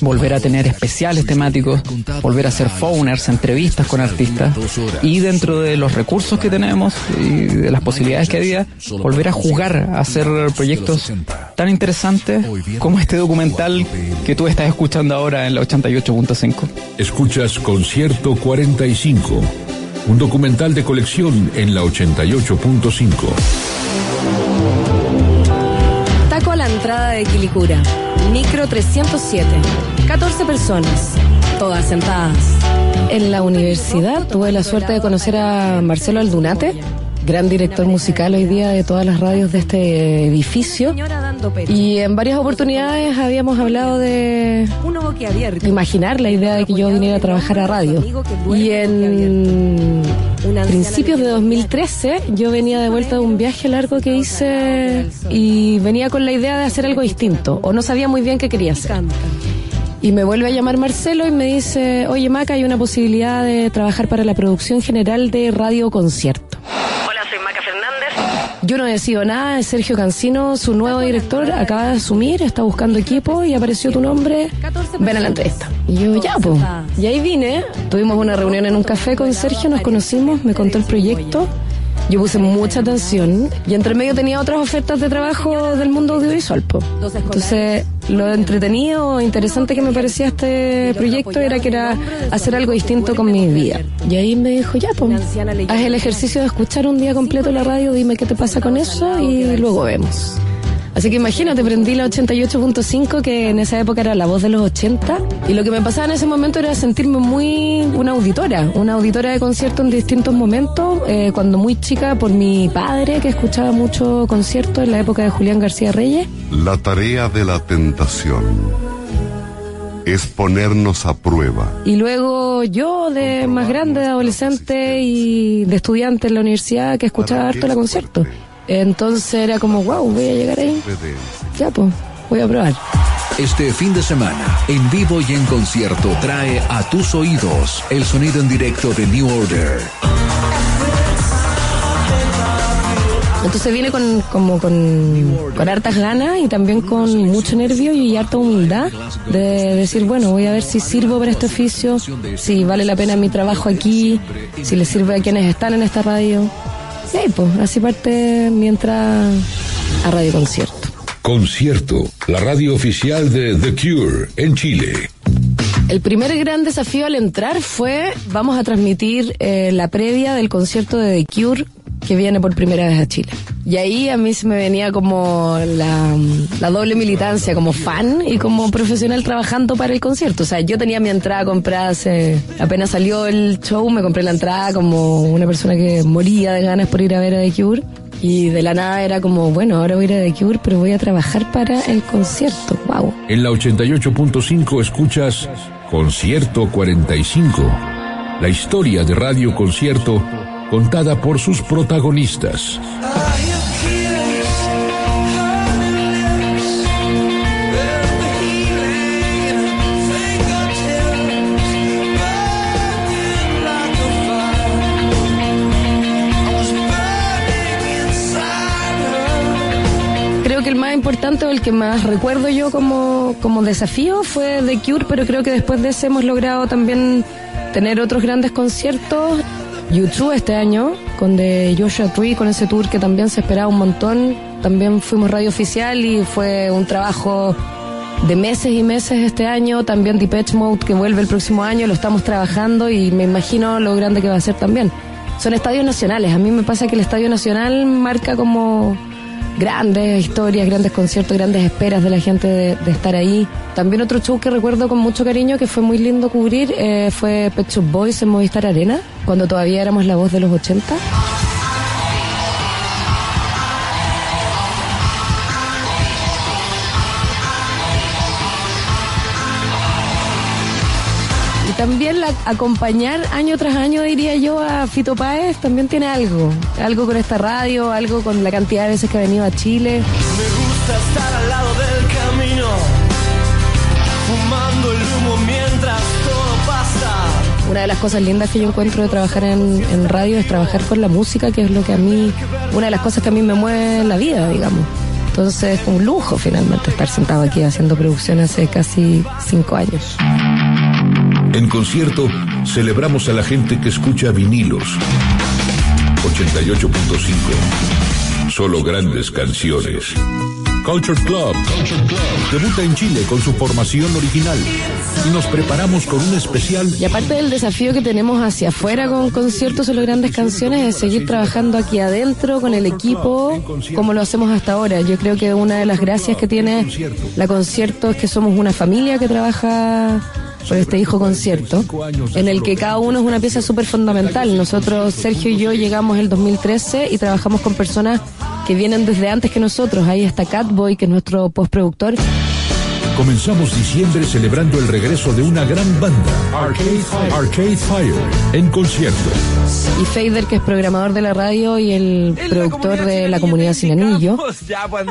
volver a tener especiales temáticos, volver a hacer phoners, entrevistas con artistas y dentro de los recursos que tenemos y de las posibilidades que había, volver a jugar, a hacer proyectos tan interesantes como este documental que tú estás escuchando ahora en la 88.5. Escuchas Concierto 45, un documental de colección en la 88.5. Taco a la entrada de Quilicura. Micro 307. 14 personas. Todas sentadas. En la universidad tuve la suerte de conocer a Marcelo Aldunate, gran director musical hoy día de todas las radios de este edificio. Y en varias oportunidades habíamos hablado de imaginar la idea de que yo viniera a trabajar a radio. Y en principios de 2013 yo venía de vuelta de un viaje largo que hice y venía con la idea de hacer algo distinto o no sabía muy bien qué quería hacer. Y me vuelve a llamar Marcelo y me dice, oye Maca, hay una posibilidad de trabajar para la producción general de Radio Concierto. Hola, soy Maca Fernández. Yo no decido nada, Sergio Cancino, su nuevo director, acaba de asumir, está buscando equipo y apareció tu nombre, ven a la entrevista. Y yo, ya, pues. Y ahí vine, tuvimos una reunión en un café con Sergio, nos conocimos, me contó el proyecto. Yo puse mucha atención y entre medio tenía otras ofertas de trabajo del mundo audiovisual. po. Entonces, lo entretenido, interesante que me parecía este proyecto era que era hacer algo distinto con mi vida. Y ahí me dijo, ya, pues, haz el ejercicio de escuchar un día completo la radio, dime qué te pasa con eso y luego vemos. Así que imagínate, prendí la 88.5, que en esa época era la voz de los 80, y lo que me pasaba en ese momento era sentirme muy una auditora, una auditora de concierto en distintos momentos, eh, cuando muy chica por mi padre, que escuchaba mucho concierto en la época de Julián García Reyes. La tarea de la tentación es ponernos a prueba. Y luego yo, de más grande, de adolescente y de estudiante en la universidad, que escuchaba harto la concierto. Entonces era como, wow, voy a llegar ahí. Ya, pues, voy a probar. Este fin de semana, en vivo y en concierto, trae a tus oídos el sonido en directo de New Order. Entonces viene con, como con, con hartas ganas y también con mucho nervio y harta humildad de decir, bueno, voy a ver si sirvo para este oficio, si vale la pena mi trabajo aquí, si le sirve a quienes están en esta radio. Sí, pues así parte mientras a Radio Concierto. Concierto, la radio oficial de The Cure en Chile. El primer gran desafío al entrar fue, vamos a transmitir eh, la previa del concierto de The Cure que viene por primera vez a Chile. Y ahí a mí se me venía como la, doble militancia, como fan y como profesional trabajando para el concierto. O sea, yo tenía mi entrada comprada hace, apenas salió el show, me compré la entrada como una persona que moría de ganas por ir a ver a The Cure. Y de la nada era como, bueno, ahora voy a ir a The Cure, pero voy a trabajar para el concierto. ¡Wow! En la 88.5 escuchas Concierto 45, la historia de Radio Concierto contada por sus protagonistas. Creo que el más importante o el que más recuerdo yo como, como desafío fue The Cure, pero creo que después de ese hemos logrado también tener otros grandes conciertos. YouTube este año, con de Joshua Tree, con ese tour que también se esperaba un montón. También fuimos radio oficial y fue un trabajo de meses y meses este año. También Depeche Mode que vuelve el próximo año, lo estamos trabajando y me imagino lo grande que va a ser también. Son estadios nacionales. A mí me pasa que el Estadio Nacional marca como grandes historias, grandes conciertos, grandes esperas de la gente de, estar ahí. También otro show que recuerdo con mucho cariño, que fue muy lindo cubrir, eh, fue Pet Shop Boys en Movistar Arena, cuando todavía éramos la voz de los 80. Acompañar año tras año, diría yo, a Fito Páez también tiene algo. Algo con esta radio, algo con la cantidad de veces que ha venido a Chile. Me gusta estar al lado del camino, fumando el humo mientras todo pasa. Una de las cosas lindas que yo encuentro de trabajar en, en radio es trabajar con la música, que es lo que a mí, una de las cosas que a mí me mueve en la vida, digamos. Entonces es un lujo finalmente estar sentado aquí haciendo producción hace casi cinco años. En concierto, celebramos a la gente que escucha vinilos. 88.5. Solo grandes canciones. Culture Club. Debuta en Chile con su formación original. Y nos preparamos con un especial. Y aparte del desafío que tenemos hacia afuera con conciertos solo grandes canciones, es seguir trabajando aquí adentro con el equipo como lo hacemos hasta ahora. Yo creo que una de las gracias que tiene la concierto es que somos una familia que trabaja por este hijo concierto, en el que cada uno es una pieza súper fundamental. Nosotros, Sergio y yo, llegamos el 2013 y trabajamos con personas que vienen desde antes que nosotros. Ahí está Catboy, que es nuestro postproductor. Comenzamos diciembre celebrando el regreso de una gran banda, Arcade Fire, Arcade Fire en concierto. Y Fader, que es programador de la radio y el productor de la comunidad Sin Anillo. *laughs*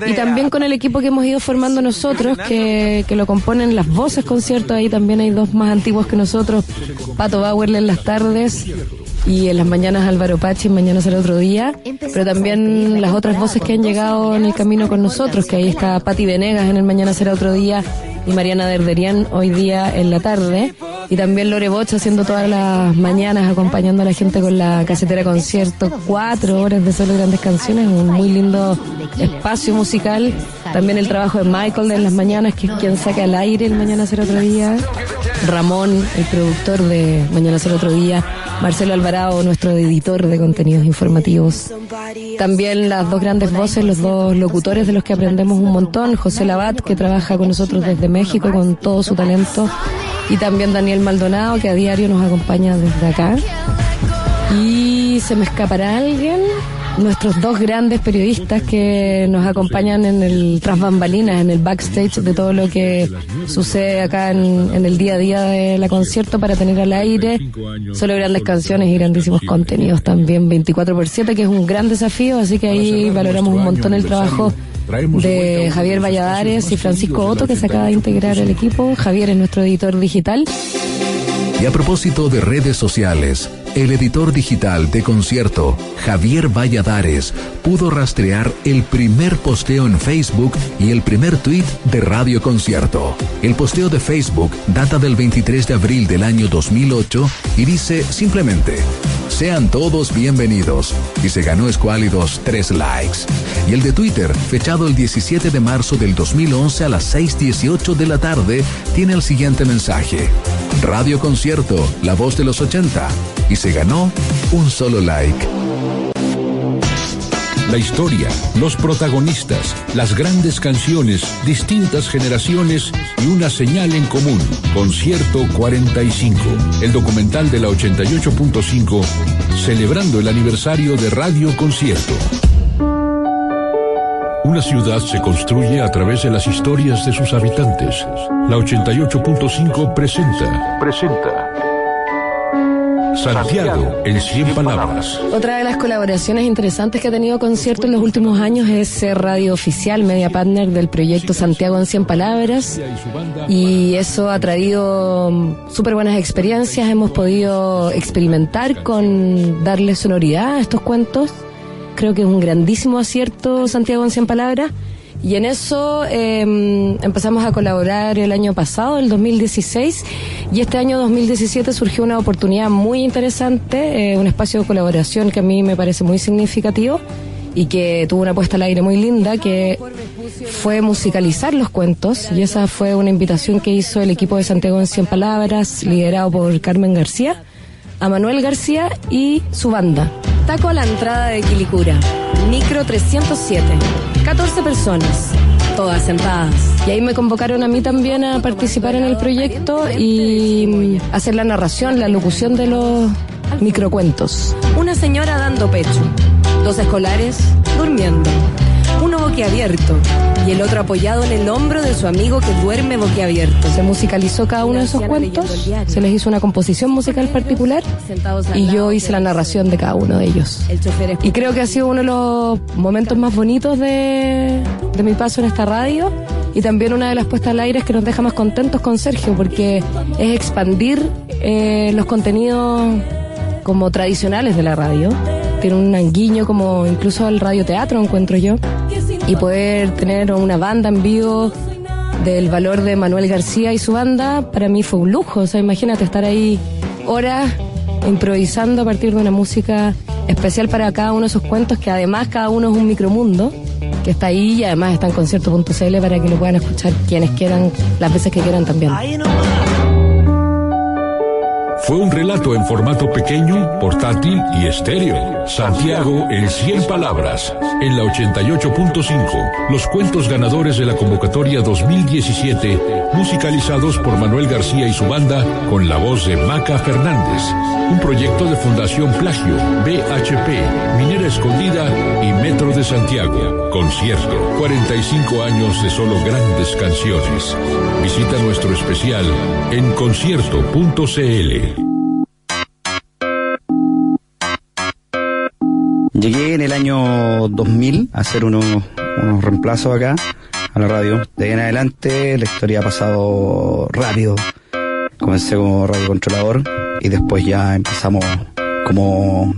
Y también con el equipo que hemos ido formando nosotros, que, que lo componen las voces conciertos. Ahí también hay dos más antiguos que nosotros, Pato Bauer en las tardes y en las mañanas Álvaro Pachi, en Mañana será otro día, pero también las otras voces que han llegado en el camino con nosotros, que ahí está Patti Venegas en el Mañana será otro día y Mariana Derderian hoy día en la tarde. Y también Lore Boch haciendo todas las mañanas acompañando a la gente con la casetera concierto. Cuatro horas de solo grandes canciones, un muy lindo espacio musical. También el trabajo de Michael en las mañanas, que es quien saca al aire el Mañana será otro día. Ramón, el productor de Mañana será otro día. Marcelo Alvarado, nuestro editor de contenidos informativos. También las dos grandes voces, los dos locutores de los que aprendemos un montón. José Labat, que trabaja con nosotros desde México con todo su talento. Y también Daniel Maldonado, que a diario nos acompaña desde acá. Y se me escapará alguien. Nuestros dos grandes periodistas que nos acompañan en el tras bambalinas, en el backstage de todo lo que sucede acá en, en el día a día de la concierto para tener al aire solo grandes canciones y grandísimos contenidos también 24 por 7 que es un gran desafío así que ahí valoramos un montón el trabajo de Javier Valladares y Francisco Otto, que se acaba de integrar al equipo. Javier es nuestro editor digital. Y a propósito de redes sociales, el editor digital de concierto, Javier Valladares, pudo rastrear el primer posteo en Facebook y el primer tweet de Radio Concierto. El posteo de Facebook data del 23 de abril del año 2008 y dice simplemente, sean todos bienvenidos. Y se ganó escuálidos tres likes. Y el de Twitter, fechado el 17 de marzo del 2011 a las 6.18 de la tarde, tiene el siguiente mensaje. Radio Concierto, la voz de los 80. Y se ganó un solo like. La historia, los protagonistas, las grandes canciones, distintas generaciones y una señal en común. Concierto 45, el documental de la 88.5, celebrando el aniversario de Radio Concierto. Una ciudad se construye a través de las historias de sus habitantes. La 88.5 presenta. Presenta. Santiago en 100 palabras. Otra de las colaboraciones interesantes que ha tenido concierto en los últimos años es radio oficial, media partner del proyecto Santiago en 100 palabras. Y eso ha traído súper buenas experiencias. Hemos podido experimentar con darle sonoridad a estos cuentos. Creo que es un grandísimo acierto Santiago en 100 palabras. Y en eso eh, empezamos a colaborar el año pasado, el 2016, y este año 2017 surgió una oportunidad muy interesante, eh, un espacio de colaboración que a mí me parece muy significativo y que tuvo una puesta al aire muy linda, que fue musicalizar los cuentos, y esa fue una invitación que hizo el equipo de Santiago en 100 Palabras, liderado por Carmen García, a Manuel García y su banda. Taco a la entrada de Quilicura, micro 307, 14 personas, todas sentadas. Y ahí me convocaron a mí también a participar en el proyecto y hacer la narración, la locución de los microcuentos. Una señora dando pecho, dos escolares durmiendo, boquiabierto y el otro apoyado en el hombro de su amigo que duerme boquiabierto. Se musicalizó cada uno de esos cuentos, se les hizo una composición musical particular y yo hice la narración de cada uno de ellos. Y creo que ha sido uno de los momentos más bonitos de, de mi paso en esta radio y también una de las puestas al aire que nos deja más contentos con Sergio porque es expandir eh, los contenidos como tradicionales de la radio. Tiene un anguiño como incluso al radioteatro encuentro yo. Y poder tener una banda en vivo del valor de Manuel García y su banda, para mí fue un lujo. O sea, imagínate estar ahí horas improvisando a partir de una música especial para cada uno de esos cuentos, que además cada uno es un micromundo, que está ahí y además está en concierto.cl para que lo puedan escuchar quienes quieran, las veces que quieran también. Fue un relato en formato pequeño, portátil y estéreo. Santiago en 100 palabras, en la 88.5. Los cuentos ganadores de la convocatoria 2017, musicalizados por Manuel García y su banda, con la voz de Maca Fernández. Un proyecto de Fundación Plagio, BHP, Minera Escondida y Metro de Santiago. Concierto, 45 años de solo grandes canciones. Visita nuestro especial en concierto.cl. Llegué en el año 2000 a hacer unos, unos reemplazos acá a la radio. De ahí en adelante la historia ha pasado rápido. Comencé como radiocontrolador y después ya empezamos como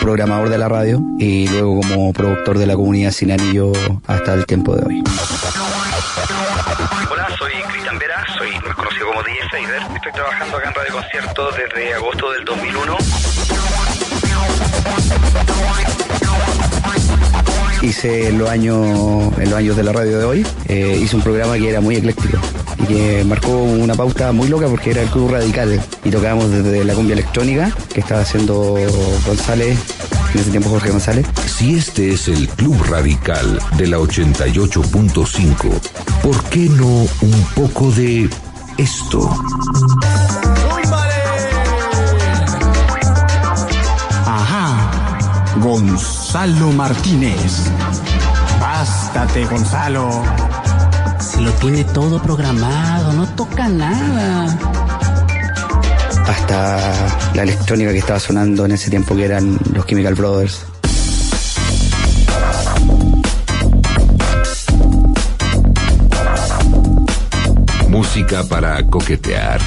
programador de la radio y luego como productor de la comunidad Sin Anillo hasta el tiempo de hoy. Hola, soy Cristian Vera, soy más conocido como DJ Fader. Estoy trabajando acá en Radio Concierto desde agosto del 2001. Hice en los años, en los años de la radio de hoy, eh, hice un programa que era muy ecléctico y que marcó una pauta muy loca porque era el Club Radical y tocábamos desde la cumbia electrónica que estaba haciendo González, en ese tiempo Jorge González. Si este es el Club Radical de la 88.5, ¿por qué no un poco de esto? Gonzalo Martínez. Bástate, Gonzalo. Se lo tiene todo programado, no toca nada. Hasta la electrónica que estaba sonando en ese tiempo que eran los Chemical Brothers. Música para coquetear.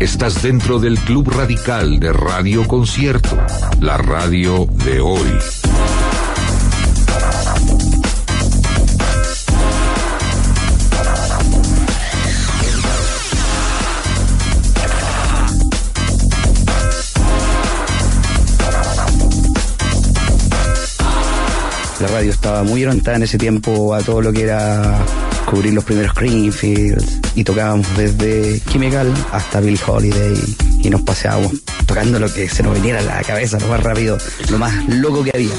Estás dentro del Club Radical de Radio Concierto, la radio de hoy. La radio estaba muy orientada en ese tiempo a todo lo que era cubrir los primeros Greenfields y tocábamos desde Chemical hasta Bill Holiday y nos paseábamos tocando lo que se nos viniera a la cabeza, lo más rápido, lo más loco que había.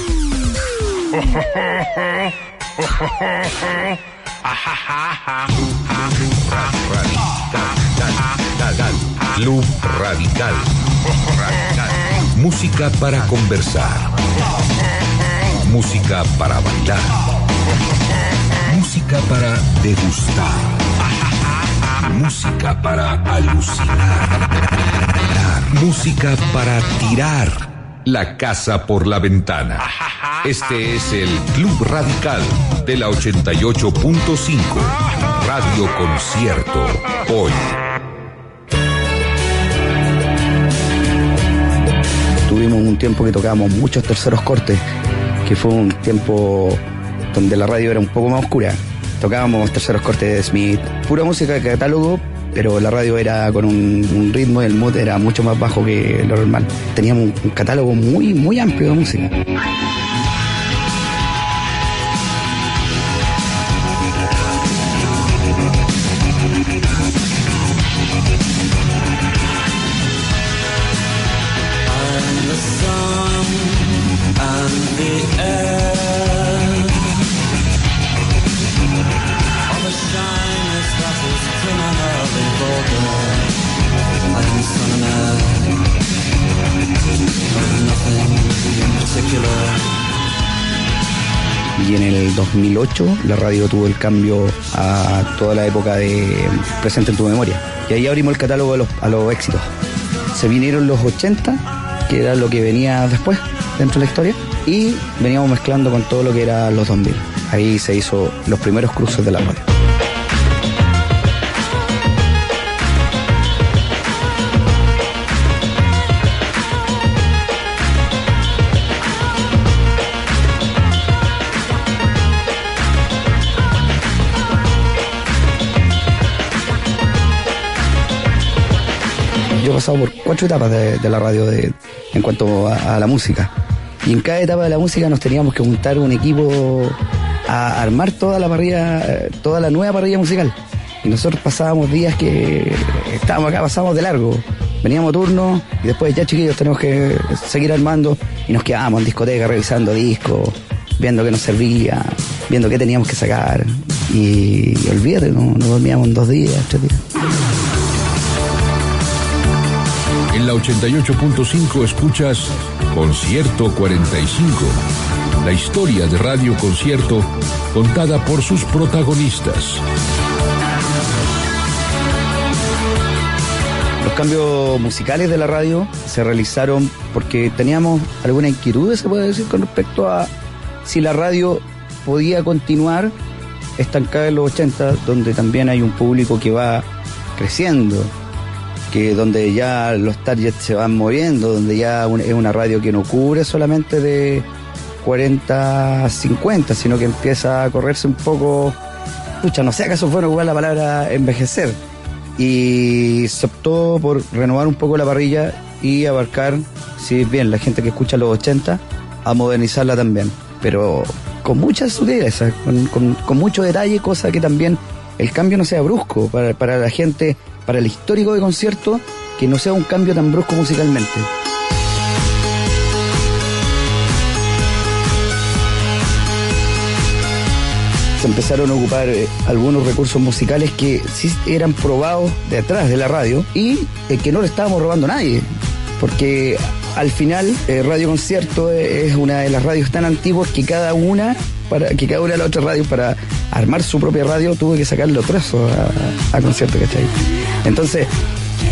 Club Radical. Música para conversar. Música para bailar. Música para degustar. Música para alucinar. Música para tirar la casa por la ventana. Este es el Club Radical de la 88.5. Radio Concierto. Hoy. Tuvimos un tiempo que tocábamos muchos terceros cortes, que fue un tiempo donde la radio era un poco más oscura. Tocábamos terceros cortes de Smith, pura música de catálogo, pero la radio era con un, ritmo y el mood era mucho más bajo que lo normal. Teníamos un catálogo muy, muy amplio de música. 2008 la radio tuvo el cambio a toda la época de Presente en tu memoria. Y ahí abrimos el catálogo de los- a los éxitos. Se vinieron los 80, que era lo que venía después dentro de la historia, y veníamos mezclando con todo lo que era los 2000. Ahí se hizo los primeros cruces de la radio. Por cuatro etapas de, la radio de- en cuanto a, la música. Y en cada etapa de la música nos teníamos que juntar un equipo a armar toda la parrilla, eh, toda la nueva parrilla musical. Y nosotros pasábamos días que estábamos acá, pasábamos de largo. Veníamos a turno y después ya chiquillos tenemos que seguir armando y nos quedábamos en discoteca revisando discos, viendo qué nos servía, viendo qué teníamos que sacar. Y, olvídate, no, dormíamos dos días, tres días. La 88.5 escuchas Concierto 45, la historia de Radio Concierto contada por sus protagonistas. Los cambios musicales de la radio se realizaron porque teníamos alguna inquietud, se puede decir, con respecto a si la radio podía continuar estancada en los 80, donde también hay un público que va creciendo. Que donde ya los targets se van moviendo, donde ya es una radio que no cubre solamente de 40 a 50, sino que empieza a correrse un poco, pucha, no sé acaso fue igual la palabra envejecer. Y se optó por renovar un poco la parrilla y abarcar, si bien la gente que escucha los 80, a modernizarla también. Pero con mucha sutileza, con, con- con mucho detalle, cosa que también el cambio no sea brusco para, para la gente, para el histórico de concierto, que no sea un cambio tan brusco musicalmente. se empezaron a ocupar eh, algunos recursos musicales que sí eran probados de atrás de la radio y eh, que no le estábamos robando a nadie. Porque al final eh, Radio Concierto es una de las radios tan antiguas que cada una, para, que cada una de las otras radios para armar su propia radio tuvo que sacarle los trozos a, a concierto, ¿cachai? Entonces,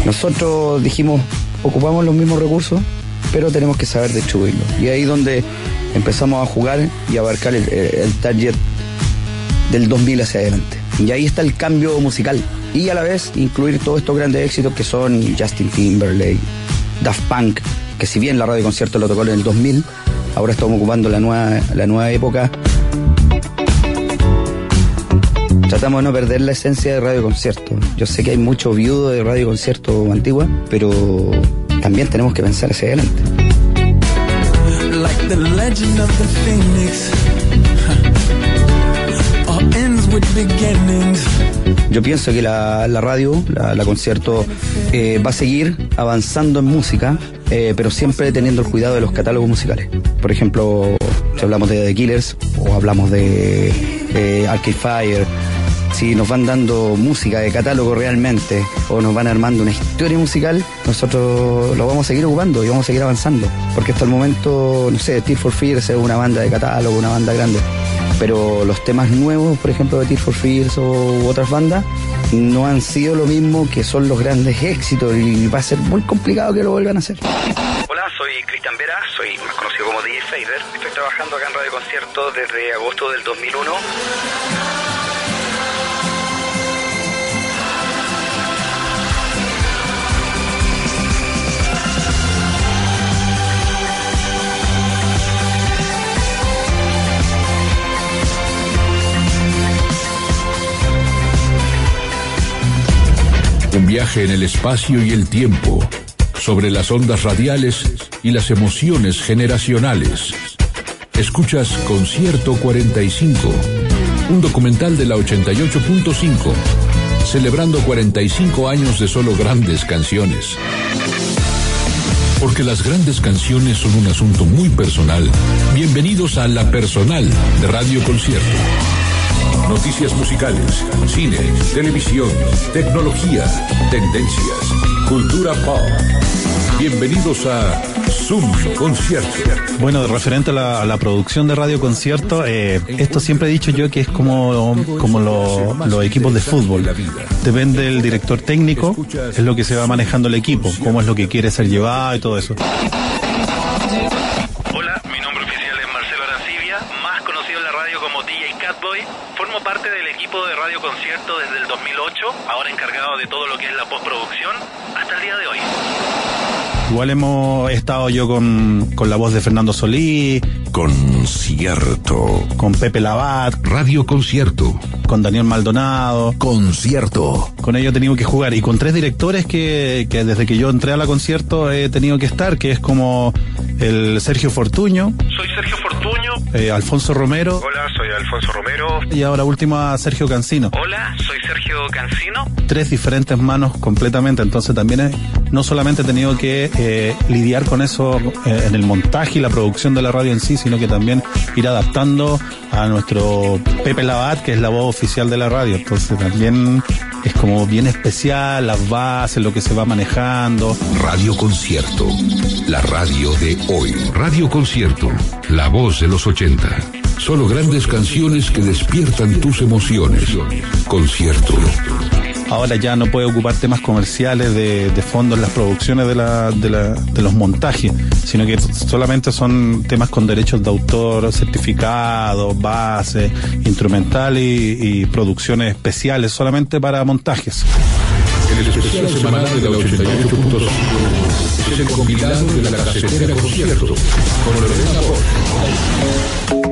nosotros dijimos, ocupamos los mismos recursos, pero tenemos que saber distribuirlos. Y ahí donde empezamos a jugar y abarcar el target del 2000 hacia adelante. Y ahí está el cambio musical. Y a la vez incluir todos estos grandes éxitos que son Justin Timberlake, Daft Punk, que si bien la radio concierto lo tocó en el 2000, ahora estamos ocupando la nueva, la nueva época. Tratamos de no perder la esencia de radio concierto. Yo sé que hay mucho viudo de radio concierto antigua, pero también tenemos que pensar hacia adelante. Like the legend of the phoenix. huh. *laughs* All ends with beginnings. Yo pienso que la, la radio, la, la concierto, eh, va a seguir avanzando en música, eh, pero siempre teniendo el cuidado de los catálogos musicales. Por ejemplo, si hablamos de The Killers o hablamos de eh, Arcade Fire, si nos van dando música de catálogo realmente o nos van armando una historia musical, nosotros lo vamos a seguir ocupando y vamos a seguir avanzando. Porque hasta el momento, no sé, Tear for Fears es una banda de catálogo, una banda grande. Pero los temas nuevos, por ejemplo, de Tear for Fears o otras bandas, no han sido lo mismo que son los grandes éxitos y va a ser muy complicado que lo vuelvan a hacer. Hola, soy Cristian Vera, soy más conocido como DJ Fader. Estoy trabajando acá en Radio Concierto desde agosto del 2001. Viaje en el espacio y el tiempo, sobre las ondas radiales y las emociones generacionales. Escuchas Concierto 45, un documental de la 88.5, celebrando 45 años de solo grandes canciones. Porque las grandes canciones son un asunto muy personal. Bienvenidos a La Personal de Radio Concierto. Noticias musicales, cine, televisión, tecnología, tendencias, cultura pop. Bienvenidos a Zoom Concierto. Bueno, referente a la, producción de radio concierto, eh, esto siempre he dicho yo que es como, como lo- los equipos de fútbol. Depende del director técnico, es lo que se va manejando el equipo, cómo es lo que quiere ser llevado y todo eso. Desde el 2008, ahora encargado de todo lo que es la postproducción, hasta el día de hoy. Igual hemos estado yo con, con la voz de Fernando Solí. Concierto. Con Pepe Labat. Radio Concierto. Con Daniel Maldonado. Concierto. Con ellos he tenido que jugar. Y con tres directores que, que desde que yo entré a la concierto he tenido que estar, que es como el Sergio Fortuño, Soy Sergio Fortuño. eh, Alfonso Romero Hola, soy Alfonso Romero. y ahora último a Sergio Cancino. Hola, soy Sergio Cancino. Tres diferentes manos completamente. Entonces también he- no solamente he tenido que eh, lidiar con eso eh, en el montaje y la producción de la radio en sí, sino que también ir adaptando a nuestro Pepe Labat, que es la voz oficial de la radio. Entonces también es como bien especial, las bases, lo que se va manejando. Radio Concierto, la radio de hoy. Radio Concierto, la voz de los 80. Solo grandes canciones que despiertan tus emociones. Concierto. Ahora ya no puede ocupar temas comerciales de, de fondo en las producciones de, la, de, la- de los montajes, sino que solamente son temas con derechos de autor, certificados, base, instrumental y, y producciones especiales solamente para montajes. El especial semanal de la 88.5 es el compilado de la casetera concierto con Lorena Pol.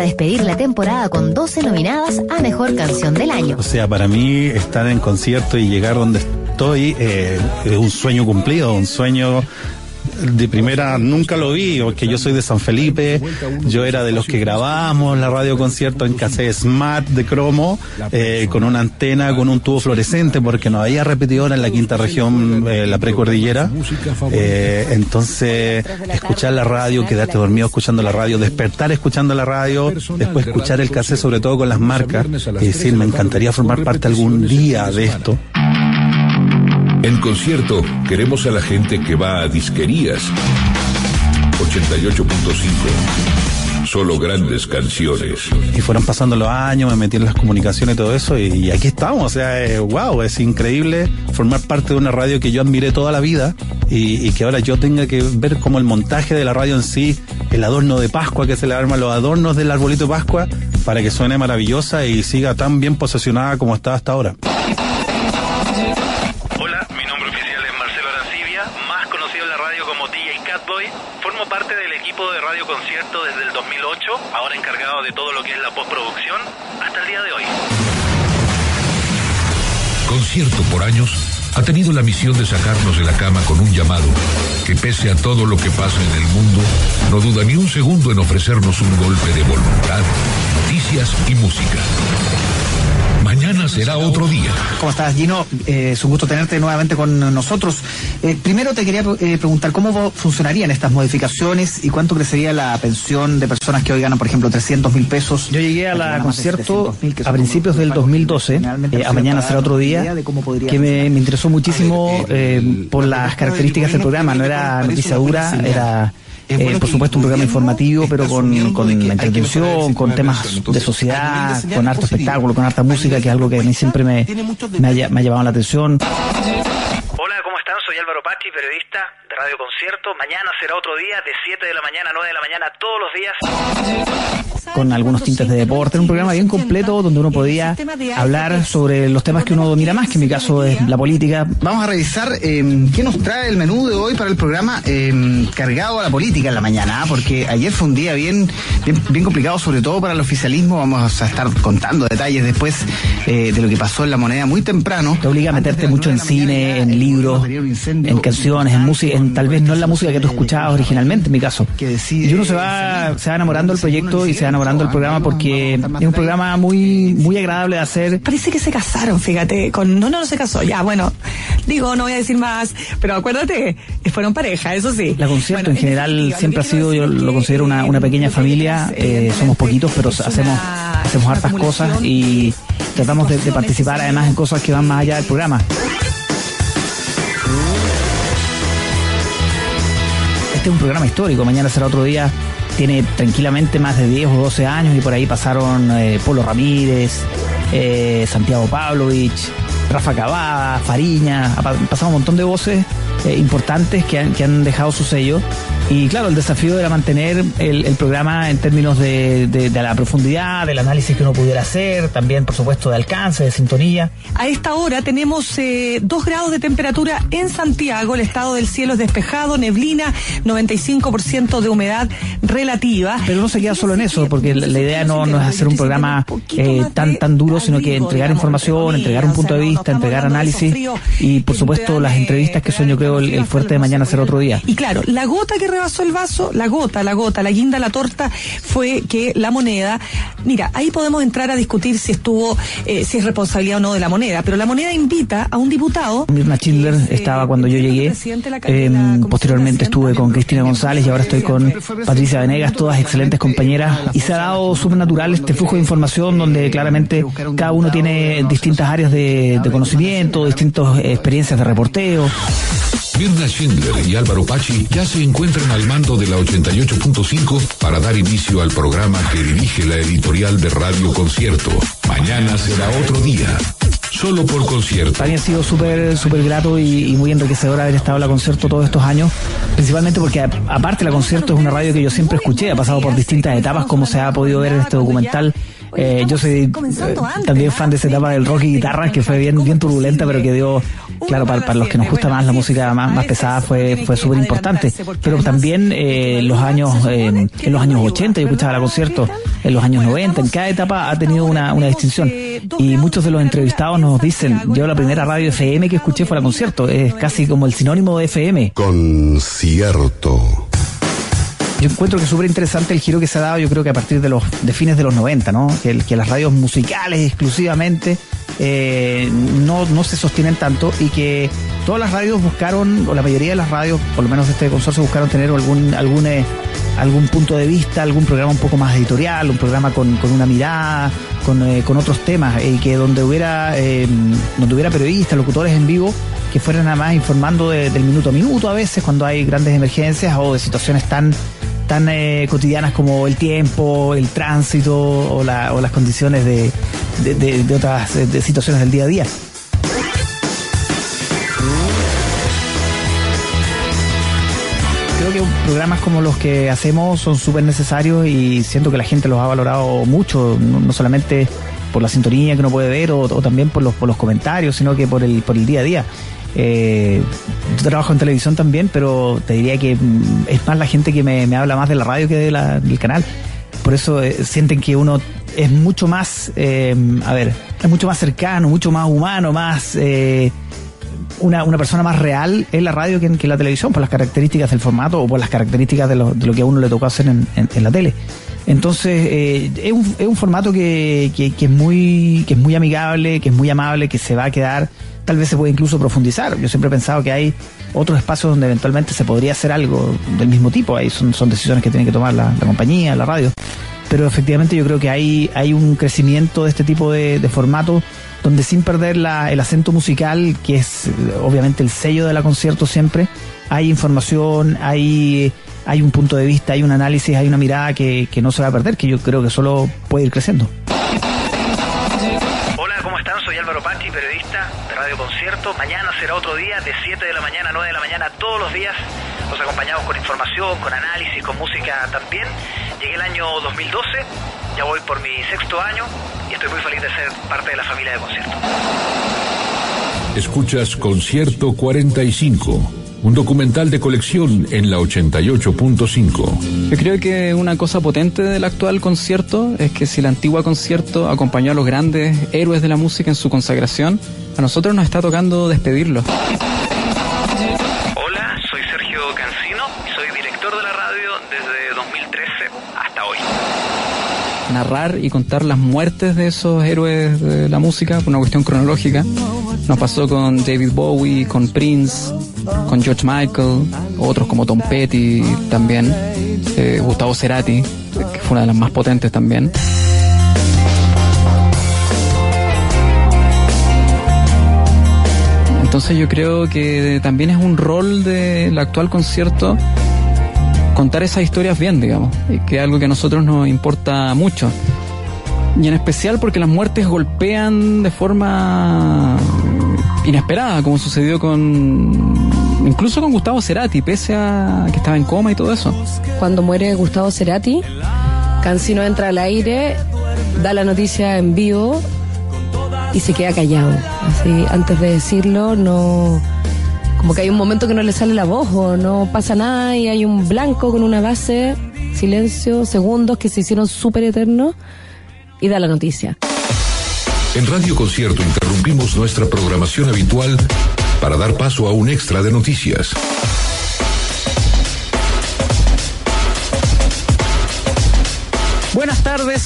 Despedir la temporada con 12 nominadas a Mejor Canción del Año. O sea, para mí estar en concierto y llegar donde estoy eh, es un sueño cumplido, un sueño de primera nunca lo vi, porque yo soy de San Felipe, yo era de los que grabábamos la radio concierto en cassette Smart de cromo, eh, con una antena, con un tubo fluorescente, porque no había repetidora en la quinta región, eh, la precordillera. Eh, entonces, escuchar la radio, quedarte dormido escuchando la radio, despertar escuchando la radio, después escuchar el cassette, sobre todo con las marcas, y decir, me encantaría formar parte algún día de esto. En concierto, queremos a la gente que va a disquerías. 88.5. Solo grandes canciones. Y fueron pasando los años, me metí en las comunicaciones y todo eso, y, aquí estamos. O sea, eh, wow, es increíble formar parte de una radio que yo admiré toda la vida y, y que ahora yo tenga que ver como el montaje de la radio en sí, el adorno de Pascua que se le arma, los adornos del arbolito de Pascua, para que suene maravillosa y siga tan bien posesionada como está hasta ahora. Parte del equipo de Radio Concierto desde el 2008, ahora encargado de todo lo que es la postproducción, hasta el día de hoy. Concierto por años ha tenido la misión de sacarnos de la cama con un llamado que pese a todo lo que pasa en el mundo, no duda ni un segundo en ofrecernos un golpe de voluntad, noticias y música. Será otro día. ¿Cómo estás, Gino? Eh, es un gusto tenerte nuevamente con nosotros. Eh, primero te quería eh, preguntar cómo funcionarían estas modificaciones y cuánto crecería la pensión de personas que hoy ganan, por ejemplo, 300 mil pesos. Yo llegué a la concierto a principios del 2012, eh, a mañana será otro día, que me, me interesó muchísimo por las características del programa. No era noticia dura, era eh, por supuesto un programa informativo, pero con, con entretención, con temas de sociedad, con harto espectáculo, con harta música, que es algo que a mí siempre me, me, ha, me ha llamado la atención. Hola, ¿cómo están? Soy Álvaro Pachi, periodista Radio Concierto. Mañana será otro día, de 7 de la mañana a 9 de la mañana, todos los días. con algunos tintes de deporte, era un programa bien completo donde uno podía hablar sobre los temas que uno domina más, que en mi caso es la política. Vamos a revisar eh, qué nos trae el menú de hoy para el programa eh, cargado a la política en la mañana, ¿ah? porque ayer fue un día bien, bien, bien complicado, sobre todo para el oficialismo. Vamos a estar contando detalles después eh, de lo que pasó en la moneda muy temprano. Te obliga a meterte mucho en cine, en libros, en canciones, en música, en tal vez no en la música que tú escuchabas originalmente, en mi caso. Y uno se va, se va enamorando del proyecto y se va enamorando del programa porque es un programa muy, muy agradable de hacer. Parece que se casaron, fíjate. Con, no, no, no se casó. Ya, bueno, digo, no voy a decir más. Pero acuérdate, fueron pareja, eso sí. La concierto en general siempre ha sido, yo lo considero una, una pequeña familia. eh, somos poquitos, pero hacemos, hacemos hartas cosas y tratamos de, de participar además en cosas que van más allá del programa. Este es un programa histórico, mañana será otro día. Tiene tranquilamente más de 10 o 12 años y por ahí pasaron eh, Polo Ramírez, eh, Santiago Pavlovich, Rafa Cavada, Fariña, ha pa- pasado un montón de voces eh, importantes que han, que han dejado su sello. Y claro, el desafío era mantener el, el programa en términos de, de- de la profundidad, del análisis que uno pudiera hacer, también por supuesto de alcance, de sintonía. A esta hora tenemos eh, 2 grados de temperatura en Santiago, el estado del cielo es despejado, neblina, 95% de humedad relativa. Pero no se queda solo en eso, porque la, la idea no, no es hacer un programa eh, tan tan duro, sino que entregar información, entregar un punto de vista, entregar análisis y por supuesto las entrevistas que son yo creo el, el fuerte de mañana será otro día. Y claro, la gota que rebasó el vaso, la gota, la gota, la guinda, la torta, fue que la moneda, mira, ahí podemos entrar a discutir si estuvo, eh, si es responsabilidad o no de la moneda, pero la moneda invita a un diputado Mirna Schindler estaba cuando yo llegué. Eh, posteriormente estuve con Cristina González y ahora estoy con Patricia Venegas, todas excelentes compañeras. Y se ha dado súper natural este flujo de información donde claramente cada uno tiene distintas áreas de, de conocimiento, distintas experiencias de reporteo. Mirna Schindler y Álvaro Pachi ya se encuentran al mando de la 88.5 para dar inicio al programa que dirige la editorial de Radio Concierto. Mañana será otro día. Solo por concierto. Para mí ha sido súper súper grato y, muy enriquecedor haber estado en la concierto todos estos años, principalmente porque aparte la concierto es una radio que yo siempre escuché, ha pasado por distintas etapas como se ha podido ver en este documental Eh, yo soy eh, también fan de esa etapa del rock y guitarra que fue bien, bien turbulenta, pero que dio, claro, para, para los que nos gusta más la música más, más pesada fue, fue súper importante. Pero también eh, los años, eh, en los años 80 yo escuchaba la concierto, en los años 90, en cada etapa ha tenido una, una distinción. Y muchos de los entrevistados nos dicen, yo la primera radio FM que escuché fue la concierto, es casi como el sinónimo de FM. Concierto. Yo encuentro que es súper interesante el giro que se ha dado, yo creo que a partir de los fines de los 90, ¿no? Que, las radios musicales exclusivamente eh, no, no se sostienen tanto y que todas las radios buscaron, o la mayoría de las radios, por lo menos de este consorcio, buscaron tener algún, algún, eh, algún punto de vista, algún programa un poco más editorial, un programa con, con una mirada, con, eh, con otros temas, y que donde hubiera, donde hubiera periodistas, locutores en vivo, que fueran nada más informando de- del minuto a minuto a veces cuando hay grandes emergencias o de situaciones tan tan eh, cotidianas como el tiempo, el tránsito o, la- o las condiciones de, de- de- otras eh, situaciones del día a día. Creo que programas como los que hacemos son súper necesarios y siento que la gente los ha valorado mucho, no, no solamente por la sintonía que uno puede ver o, o también por los, por los comentarios, sino que por el, por el día a día. Eh, yo trabajo en televisión también, pero te diría que mm, es más la gente que me, habla más de la radio que del canal. Por eso eh, sienten que uno es mucho más, eh, a ver, es mucho más cercano, mucho más humano, más... eh, una, una persona más real en la radio que en, la televisión, por las características del formato o por las características de lo, de lo que a uno le tocó hacer en, en- en la tele. Entonces, eh, es, un, es un formato que, que- que es muy, que es muy amigable, que es muy amable, que se va a quedar, tal vez se puede incluso profundizar. Yo siempre he pensado que hay otros espacios donde eventualmente se podría hacer algo del mismo tipo. Ahí son, decisiones que tiene que tomar la, la compañía, la radio. Pero efectivamente yo creo que hay, hay un crecimiento de este tipo de, de formato donde sin perder la- el acento musical, que es eh, obviamente el sello de la concierto siempre, hay información, hay, hay un punto de vista, hay un análisis, hay una mirada que, que no se va a perder, que yo creo que solo puede ir creciendo. Soy Álvaro Pachi, periodista de Radio Concierto. Mañana será otro día, de 7 de la mañana a 9 de la mañana, todos los días. Los acompañamos con información, con análisis, con música también. Llegué el año 2012, ya voy por mi sexto año y estoy muy feliz de ser parte de la familia de Concierto. Escuchas Concierto 45, un documental de colección en la 88.5. Yo creo que una cosa potente del actual concierto es que si la antigua concierto acompañó a los grandes héroes de la música en su consagración, a nosotros nos está tocando despedirlos. Hola, soy Sergio Cancino y soy director de la radio desde 2013 hasta hoy. narrar y contar las muertes de esos héroes de la música por una cuestión cronológica. Nos pasó con David Bowie, con Prince, con George Michael, otros como Tom Petty también, eh, Gustavo Cerati, que fue una de las más potentes también. Entonces yo creo que también es un rol del actual concierto contar esas historias bien, digamos, y que es algo que a nosotros nos importa mucho. Y en especial porque las muertes golpean de forma inesperada, como sucedió con incluso con Gustavo Cerati, pese a que estaba en coma y todo eso. Cuando muere Gustavo Cerati, Cancino entra al aire, da la noticia en vivo y se queda callado. Así, antes de decirlo, no. Como que hay un momento que no le sale la voz o no pasa nada y hay un blanco con una base, silencio, segundos que se hicieron súper eternos y da la noticia. En Radio Concierto interrumpimos nuestra programación habitual para dar paso a un extra de noticias. Buenas tardes.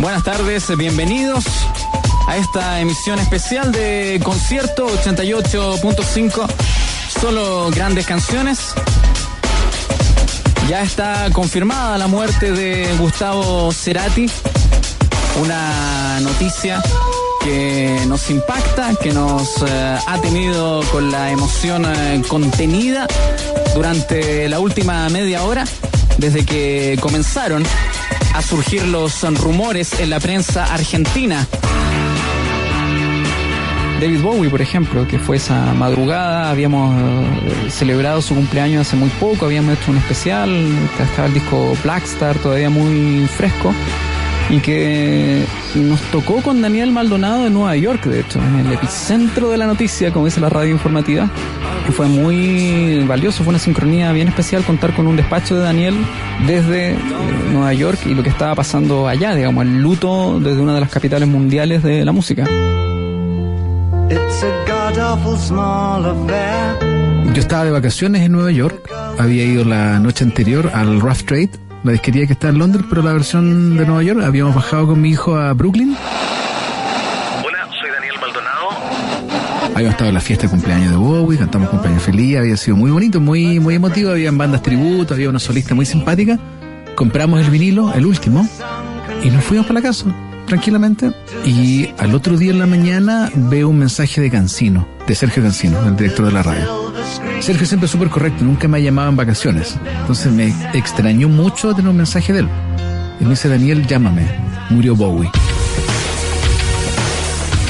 Buenas tardes, bienvenidos a esta emisión especial de Concierto 88.5. Solo grandes canciones. Ya está confirmada la muerte de Gustavo Cerati. Una noticia que nos impacta, que nos eh, ha tenido con la emoción eh, contenida durante la última media hora, desde que comenzaron a surgir los rumores en la prensa argentina. David Bowie, por ejemplo, que fue esa madrugada, habíamos eh, celebrado su cumpleaños hace muy poco, habíamos hecho un especial, estaba el disco Blackstar todavía muy fresco y que nos tocó con Daniel Maldonado en Nueva York, de hecho, en el epicentro de la noticia, como dice la radio informativa, que fue muy valioso, fue una sincronía bien especial contar con un despacho de Daniel desde eh, Nueva York y lo que estaba pasando allá, digamos, el luto desde una de las capitales mundiales de la música. Yo estaba de vacaciones en Nueva York, había ido la noche anterior al Rough Trade la disquería que está en Londres, pero la versión de Nueva York. Habíamos bajado con mi hijo a Brooklyn. Hola, soy Daniel Maldonado. Habíamos estado en la fiesta de cumpleaños de Bowie, cantamos cumpleaños feliz, había sido muy bonito, muy, muy emotivo, habían bandas tributo, había una solista muy simpática. Compramos el vinilo, el último, y nos fuimos para la casa, tranquilamente. Y al otro día en la mañana veo un mensaje de Cancino, de Sergio Cancino, el director de la radio. Sergio siempre súper correcto, nunca me ha llamado en vacaciones. Entonces me extrañó mucho tener un mensaje de él. Y me dice, Daniel, llámame. Murió Bowie.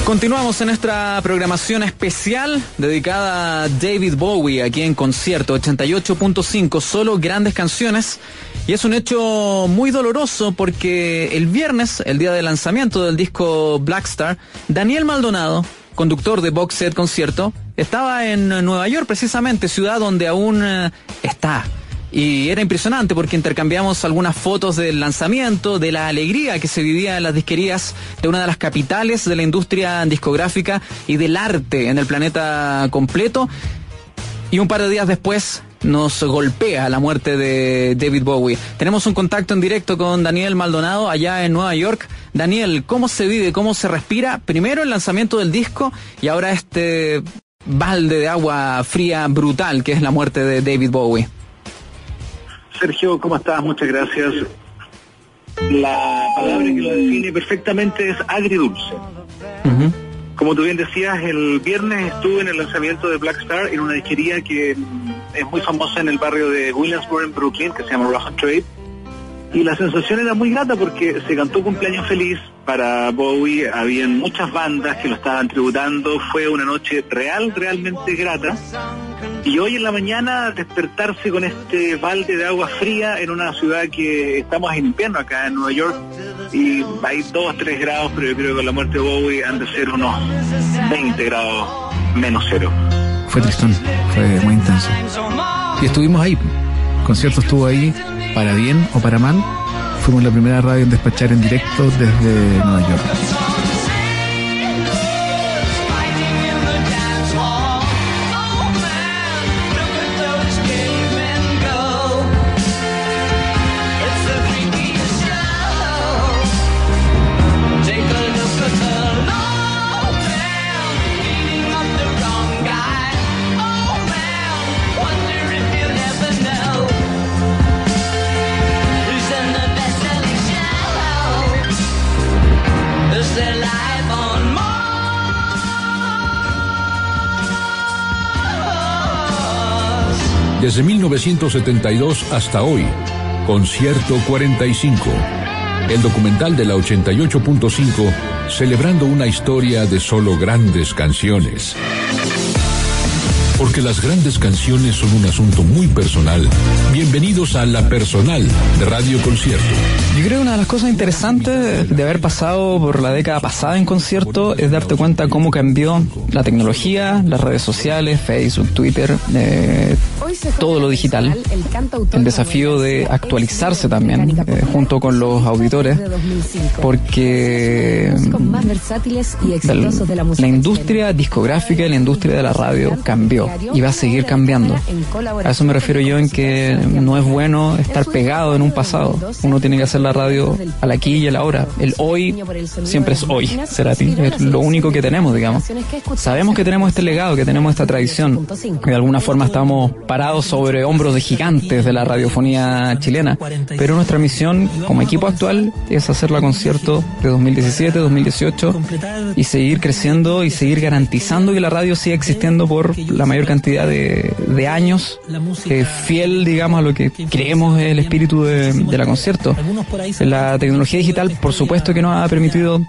Continuamos en nuestra programación especial dedicada a David Bowie aquí en concierto 88.5, solo grandes canciones. Y es un hecho muy doloroso porque el viernes, el día de lanzamiento del disco Blackstar, Daniel Maldonado, conductor de Box Set Concierto, estaba en Nueva York precisamente, ciudad donde aún eh, está. Y era impresionante porque intercambiamos algunas fotos del lanzamiento, de la alegría que se vivía en las disquerías de una de las capitales de la industria discográfica y del arte en el planeta completo. Y un par de días después nos golpea la muerte de David Bowie. Tenemos un contacto en directo con Daniel Maldonado allá en Nueva York. Daniel, ¿cómo se vive, cómo se respira? Primero el lanzamiento del disco y ahora este balde de agua fría brutal que es la muerte de David Bowie. Sergio, ¿cómo estás? Muchas gracias. La palabra que lo define perfectamente es agridulce. Como tú bien decías, el viernes estuve en el lanzamiento de Black Star en una disquería que es muy famosa en el barrio de Williamsburg, en Brooklyn, que se llama Rough Trade. Y la sensación era muy grata porque se cantó cumpleaños feliz para Bowie, habían muchas bandas que lo estaban tributando, fue una noche real, realmente grata. Y hoy en la mañana despertarse con este balde de agua fría en una ciudad que estamos en invierno acá en Nueva York y hay 2, 3 grados, pero yo creo que con la muerte de Bowie han de ser unos 20 grados menos cero. Fue tristón, fue muy intenso. Y estuvimos ahí, el concierto estuvo ahí para bien o para mal. Fuimos la primera radio en despachar en directo desde Nueva York. Desde 1972 hasta hoy, Concierto 45. El documental de la 88.5 celebrando una historia de solo grandes canciones. Porque las grandes canciones son un asunto muy personal. Bienvenidos a La Personal de Radio Concierto. Yo creo que una de las cosas interesantes de haber pasado por la década pasada en concierto es darte cuenta cómo cambió la tecnología, las redes sociales, Facebook, Twitter, eh, todo lo digital. El desafío de actualizarse también eh, junto con los auditores. Porque la industria discográfica y la industria de la radio cambió y va a seguir cambiando. A eso me refiero yo en que no es bueno estar pegado en un pasado. Uno tiene que hacer la radio al aquí y a la hora. El hoy siempre es hoy, será Es lo único que tenemos, digamos. Sabemos que tenemos este legado, que tenemos esta tradición. Que de alguna forma estamos parados sobre hombros de gigantes de la radiofonía chilena. Pero nuestra misión como equipo actual es hacer la concierto de 2017, 2018 y seguir creciendo y seguir garantizando que la radio siga existiendo por la mayor cantidad de, de años, eh, fiel, digamos, a lo que creemos es el espíritu de, de la concierto. La tecnología digital, por supuesto que nos ha permitido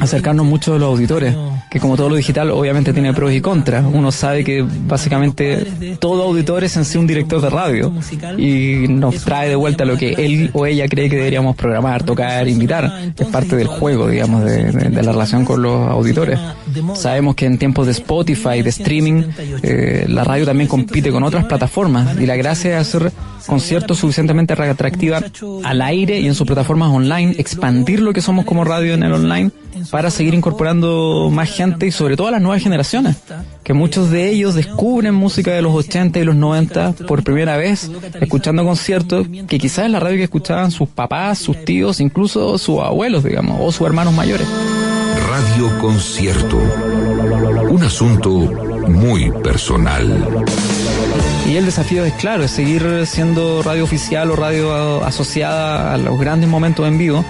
acercarnos mucho a los auditores, que como todo lo digital obviamente tiene pros y contras. Uno sabe que básicamente todo auditor es en sí un director de radio y nos trae de vuelta lo que él o ella cree que deberíamos programar, tocar, invitar. Es parte del juego, digamos, de, de- de la relación con los auditores. Sabemos que en tiempos de Spotify, de streaming, eh, la radio también compite con otras plataformas y la gracia es hacer conciertos suficientemente atractiva al aire y en sus plataformas online, expandir lo que somos como radio en el online para seguir incorporando más gente y sobre todo a las nuevas generaciones, que muchos de ellos descubren música de los 80 y los 90 por primera vez, escuchando conciertos que quizás es la radio que escuchaban sus papás, sus tíos, incluso sus abuelos, digamos, o sus hermanos mayores. Radio Concierto. Un asunto muy personal. Y el desafío es claro, es seguir siendo radio oficial o radio asociada a los grandes momentos en vivo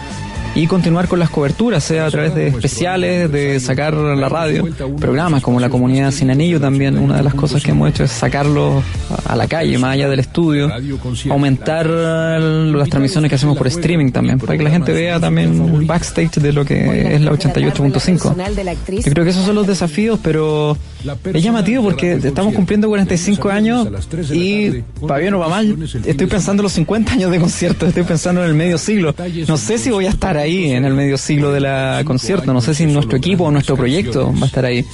y continuar con las coberturas, sea a través de especiales, de sacar la radio, programas como la comunidad sin anillo también, una de las cosas que hemos hecho es sacarlo a la calle, más allá del estudio, aumentar las transmisiones que hacemos por streaming también, para que la gente vea también un backstage de lo que es la 88.5. Yo creo que esos son los desafíos, pero es llamativo porque estamos cumpliendo 45 años y para bien o para mal, estoy pensando en los 50 años de concierto, estoy pensando en el medio siglo. No sé si voy a estar ahí en el medio siglo de la concierto, no sé si nuestro equipo o nuestro proyecto va a estar ahí.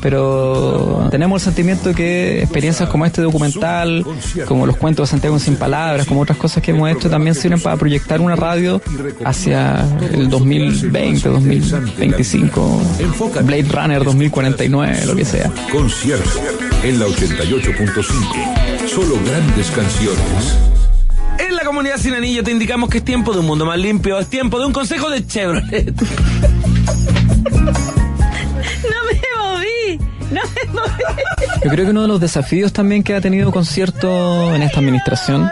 Pero tenemos el sentimiento que experiencias como este documental, como los cuentos de Santiago sin palabras, como otras cosas que hemos hecho, también sirven para proyectar una radio hacia el 2020, 2025, Blade Runner 2049, lo que sea. Concierto en la 88.5. Solo grandes canciones. En la comunidad sin anillo te indicamos que es tiempo de un mundo más limpio, es tiempo de un consejo de Chevrolet. *laughs* No me moví. No me moví. Yo creo que uno de los desafíos también que ha tenido concierto en esta administración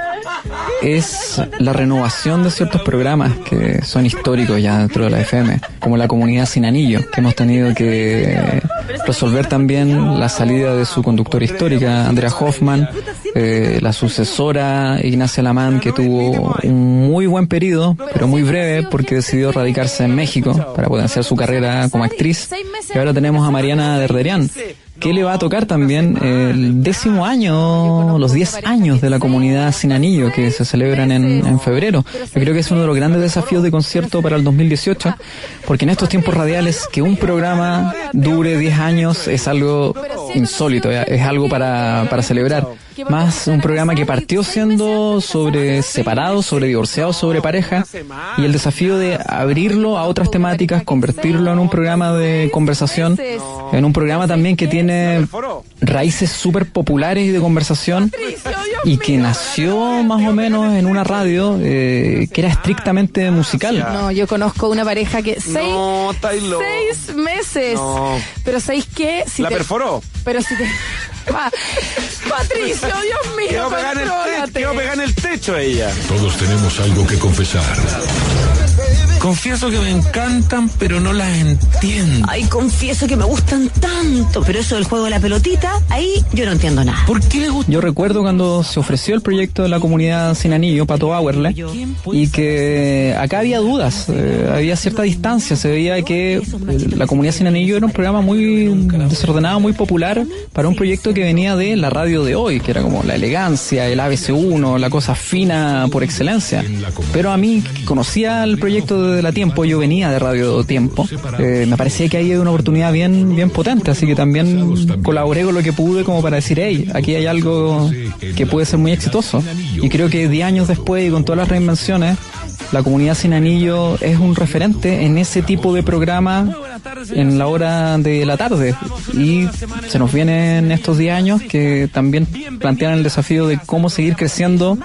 es la renovación de ciertos programas que son históricos ya dentro de la FM, como la comunidad sin anillo, que hemos tenido que resolver también la salida de su conductora histórica, Andrea Hoffman, eh, la sucesora Ignacia Lamán, que tuvo un muy buen periodo, pero muy breve, porque decidió radicarse en México para potenciar su carrera como actriz. Y ahora tenemos a Mariana Derderian, que le va a tocar también el décimo año, los diez años de la comunidad Sin Anillo, que se celebran en, en febrero. Yo creo que es uno de los grandes desafíos de concierto para el 2018, porque en estos tiempos radiales que un programa dure 10 años es algo insólito, es algo para, para celebrar. Más un programa que partió siendo sobre separados, sobre divorciados, sobre pareja, y el desafío de abrirlo a otras temáticas, convertirlo en un programa de conversación, en un programa también que tiene raíces súper populares y de conversación, y que nació más o menos en una radio eh, que era estrictamente musical. No, yo conozco una pareja que seis, meses. No. Pero ¿sabéis qué? Si La te- perforó. Pero si te... Pa- Patricio, Dios mío, pegada en el techo, quedó pegada en el techo ella. Todos tenemos algo que confesar. Confieso que me encantan, pero no las entiendo. Ay, confieso que me gustan tanto, pero eso del juego de la pelotita, ahí yo no entiendo nada. ¿Por qué le gusta? Yo recuerdo cuando se ofreció el proyecto de la comunidad sin anillo, Pato Bauerle, y que acá había dudas, eh, había cierta distancia, se veía que eh, la comunidad sin anillo era un programa muy desordenado, muy popular para un proyecto que venía de la radio de hoy, que era como la elegancia, el ABC1, la cosa fina por excelencia. Pero a mí, que conocía el proyecto de la Tiempo, yo venía de Radio Tiempo, eh, me parecía que ahí había una oportunidad bien, bien potente, así que también colaboré con lo que pude como para decir, hey, aquí hay algo que puede ser muy exitoso. Y creo que 10 años después y con todas las reinvenciones, la comunidad sin anillo es un referente en ese tipo de programa en la hora de la tarde. Y se nos vienen estos 10 años que también plantean el desafío de cómo seguir creciendo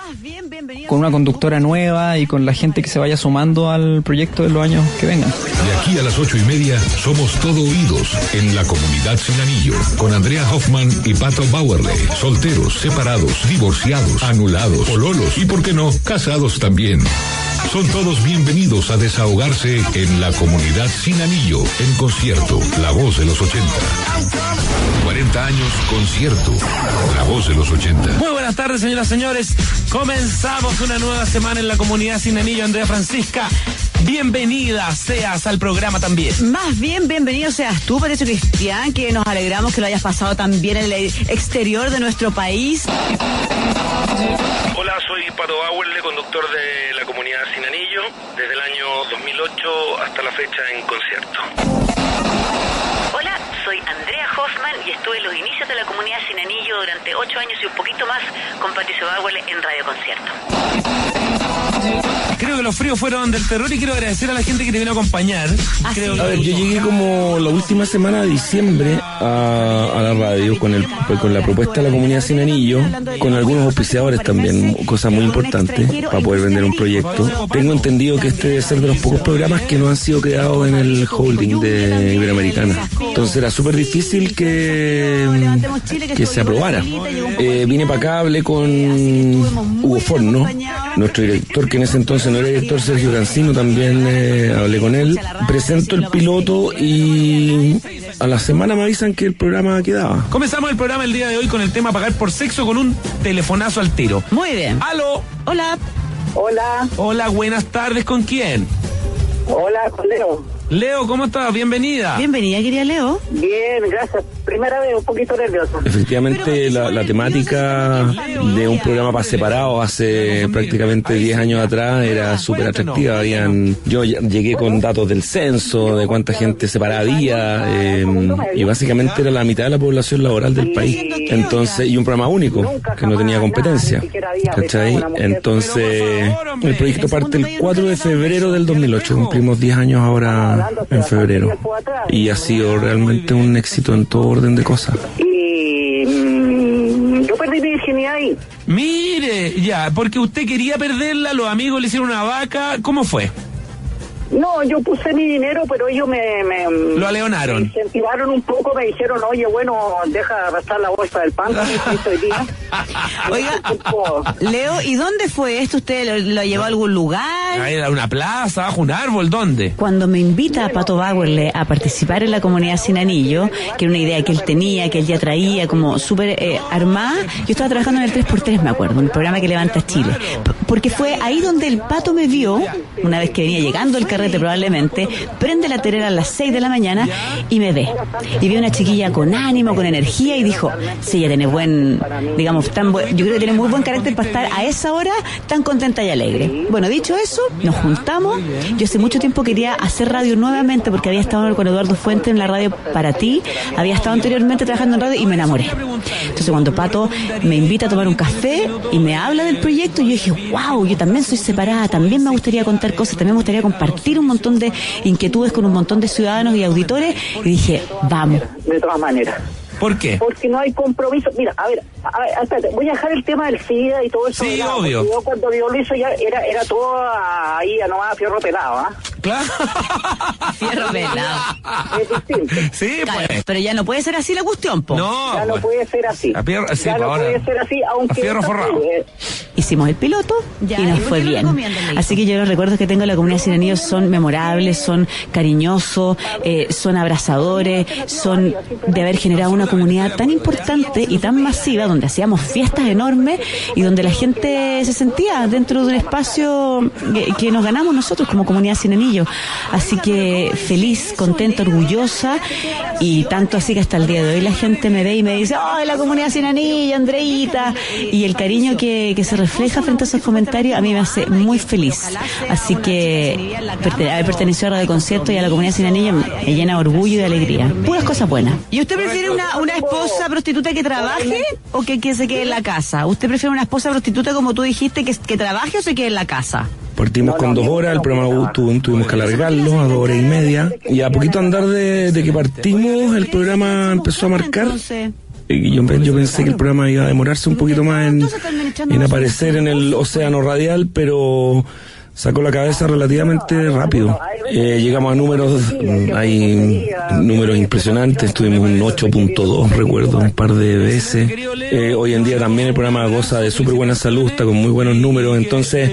con una conductora nueva y con la gente que se vaya sumando al proyecto en los años que vengan. De aquí a las ocho y media somos todo oídos en la comunidad sin anillo con Andrea Hoffman y Pato Bauerle. Solteros, separados, divorciados, anulados, pololos y, por qué no, casados también. Son todos bienvenidos a desahogarse en la comunidad Sin Anillo, en concierto, la voz de los 80. 40 años concierto, la voz de los 80. Muy buenas tardes, señoras y señores. Comenzamos una nueva semana en la comunidad Sin Anillo. Andrea Francisca, bienvenida seas al programa también. Más bien, bienvenido seas tú, Patricio Cristian, que nos alegramos que lo hayas pasado también en el exterior de nuestro país. Hola, soy Pato Bauerle, conductor de la comunidad Sin Anillo, desde el año 2008 hasta la fecha en concierto. Hola, soy Andrea Hoffman y estuve en los inicios de la comunidad Sin Anillo durante ocho años y un poquito más con Patricio Bauerle en Radio Concierto. Creo que los fríos fueron del terror y quiero agradecer a la gente que te vino a acompañar. Creo A ver, yo llegué como la última semana de diciembre a, a la radio con el pues, con la propuesta de la comunidad sin anillo, con algunos auspiciadores también, cosa muy importante para poder vender un proyecto. Tengo entendido que este debe ser de los pocos programas que no han sido creados en el holding de Iberoamericana. Entonces era súper difícil que, que se aprobara. Eh, vine para acá, hablé con Hugo Forno, nuestro director, que en ese entonces era director, Sergio Cancino, también eh, hablé con él. Presento el piloto y a la semana me avisan que el programa quedaba. Comenzamos el programa el día de hoy con el tema pagar por sexo con un telefonazo al tiro. Muy bien. ¡Aló! Hola. Hola. Hola, buenas tardes. ¿Con quién? Hola, con Leo. Leo, ¿cómo estás? Bienvenida. Bienvenida, querida Leo. Bien, gracias. Primera vez, un poquito nervioso. Efectivamente, la, la temática de un programa para separados hace prácticamente 10 años atrás era súper atractiva. Habían, yo llegué con datos del censo, de cuánta gente separada había, eh, y básicamente era la mitad de la población laboral del país. Entonces, y un programa único, que no tenía competencia. ¿Cachai? Entonces, el proyecto parte el 4 de febrero del 2008. Cumplimos 10 años ahora en febrero. Y ha sido realmente un éxito en todo orden de cosas. Y mm, yo perdí mi virginidad ahí. Mire, ya, porque usted quería perderla, los amigos le hicieron una vaca. ¿Cómo fue? No, yo puse mi dinero, pero ellos me... me Lo aleonaron. Me incentivaron un poco, me dijeron, oye, bueno, deja gastar la bolsa del pan, *laughs* que día. *laughs* Oiga, Leo, ¿y dónde fue esto? ¿Usted lo, lo llevó a algún lugar? Ah, ¿Era una plaza, bajo un árbol? ¿Dónde? Cuando me invita a Pato Bauerle a participar en la comunidad sin anillo, que era una idea que él tenía, que él ya traía como súper eh, armada, yo estaba trabajando en el 3x3, me acuerdo, en el programa que levanta Chile. P- Porque fue ahí donde el Pato me vio, una vez que venía llegando el carrete probablemente, prende la terera a las 6 de la mañana y me ve. Y vi una chiquilla con ánimo, con energía y dijo, sí, ella tiene buen, digamos, tan yo creo que tiene muy buen carácter para estar a esa hora tan contenta y alegre. Bueno, dicho eso, nos juntamos. Yo hace mucho tiempo quería hacer radio nuevamente porque había estado con Eduardo Fuente en la radio para ti, había estado anteriormente trabajando en radio y me enamoré. Entonces cuando Pato me invita a tomar un café y me habla del proyecto, yo dije, wow, yo también soy separada, también me gustaría contar cosas, también me gustaría compartir un montón de inquietudes con un montón de ciudadanos y auditores y dije, vamos. De todas maneras. ¿Por qué? Porque no hay compromiso. Mira, a ver, a ver, espérate, voy a dejar el tema del SIDA y todo eso. Sí, obvio. Yo cuando yo lo hizo ya era, era todo ahí a nomás a fierro pelado, ¿ah? Claro. Fierro pelado. Es distinto. Sí, pues. Pero ya no puede ser así la cuestión, po. No, ya no pues. puede ser así. A fierro- sí, ya no ahora- puede ser así, aunque... a fierro forrado. eh, Hicimos el piloto y nos fue bien. Así que yo los recuerdos que tengo de la comunidad sin anillos son memorables, son cariñosos, eh, son abrazadores, son de haber generado una comunidad tan importante y tan masiva donde hacíamos fiestas enormes y donde la gente se sentía dentro de un espacio que, que nos ganamos nosotros como comunidad sin anillos. Así que feliz, contenta, orgullosa y tanto así que hasta el día de hoy la gente me ve y me dice, ¡ay, la comunidad sin anillo, Andreita! Y el cariño que, que se refleja frente a esos comentarios a mí me hace muy feliz. Así que haber pertenecido a Radio Concierto y a la comunidad sin anillo me llena de orgullo y de alegría. Puras cosas buenas. ¿Y usted prefiere una, una esposa prostituta que trabaje o que, se quede en la casa? ¿Usted prefiere una esposa prostituta como tú dijiste que trabaje o se quede en la casa? Partimos con dos horas, el programa tu- tuvimos que alargarlo a dos horas y media. Y a poquito andar de, de que partimos, el programa empezó a marcar. Y yo, yo pensé que el programa iba a demorarse un poquito más en, en aparecer en el océano radial, pero sacó la cabeza relativamente rápido. Eh, llegamos a números, mm, hay números impresionantes, tuvimos un 8.2, recuerdo, un par de veces. Eh, hoy en día también el programa goza de súper buena salud, está con muy buenos números, entonces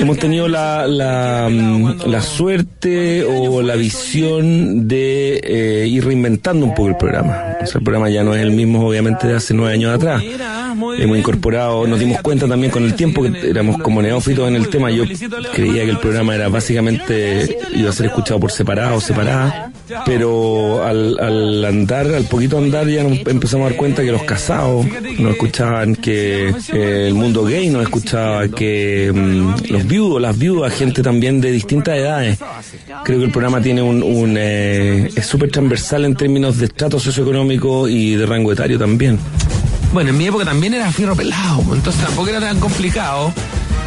hemos tenido la, la, mm, la suerte o la visión de eh, ir reinventando un poco el programa. O sea, el programa ya no es el mismo, obviamente, de hace nueve años atrás. Hemos incorporado, nos dimos cuenta también con el tiempo que éramos como neófitos en el tema. Yo creía que el programa era básicamente, iba a ser escuchado por separado o separada, pero al, al andar, al poquito andar, ya nos empezamos a dar cuenta que los casados nos escuchaban, que eh, el mundo gay nos escuchaba, que mm, los viudos, las viudas, gente también de distintas edades. Creo que el programa tiene un, un eh, es súper transversal en términos de estrato socioeconómico y de rango etario también. Bueno, en mi época también era fierro pelado, entonces tampoco era tan complicado.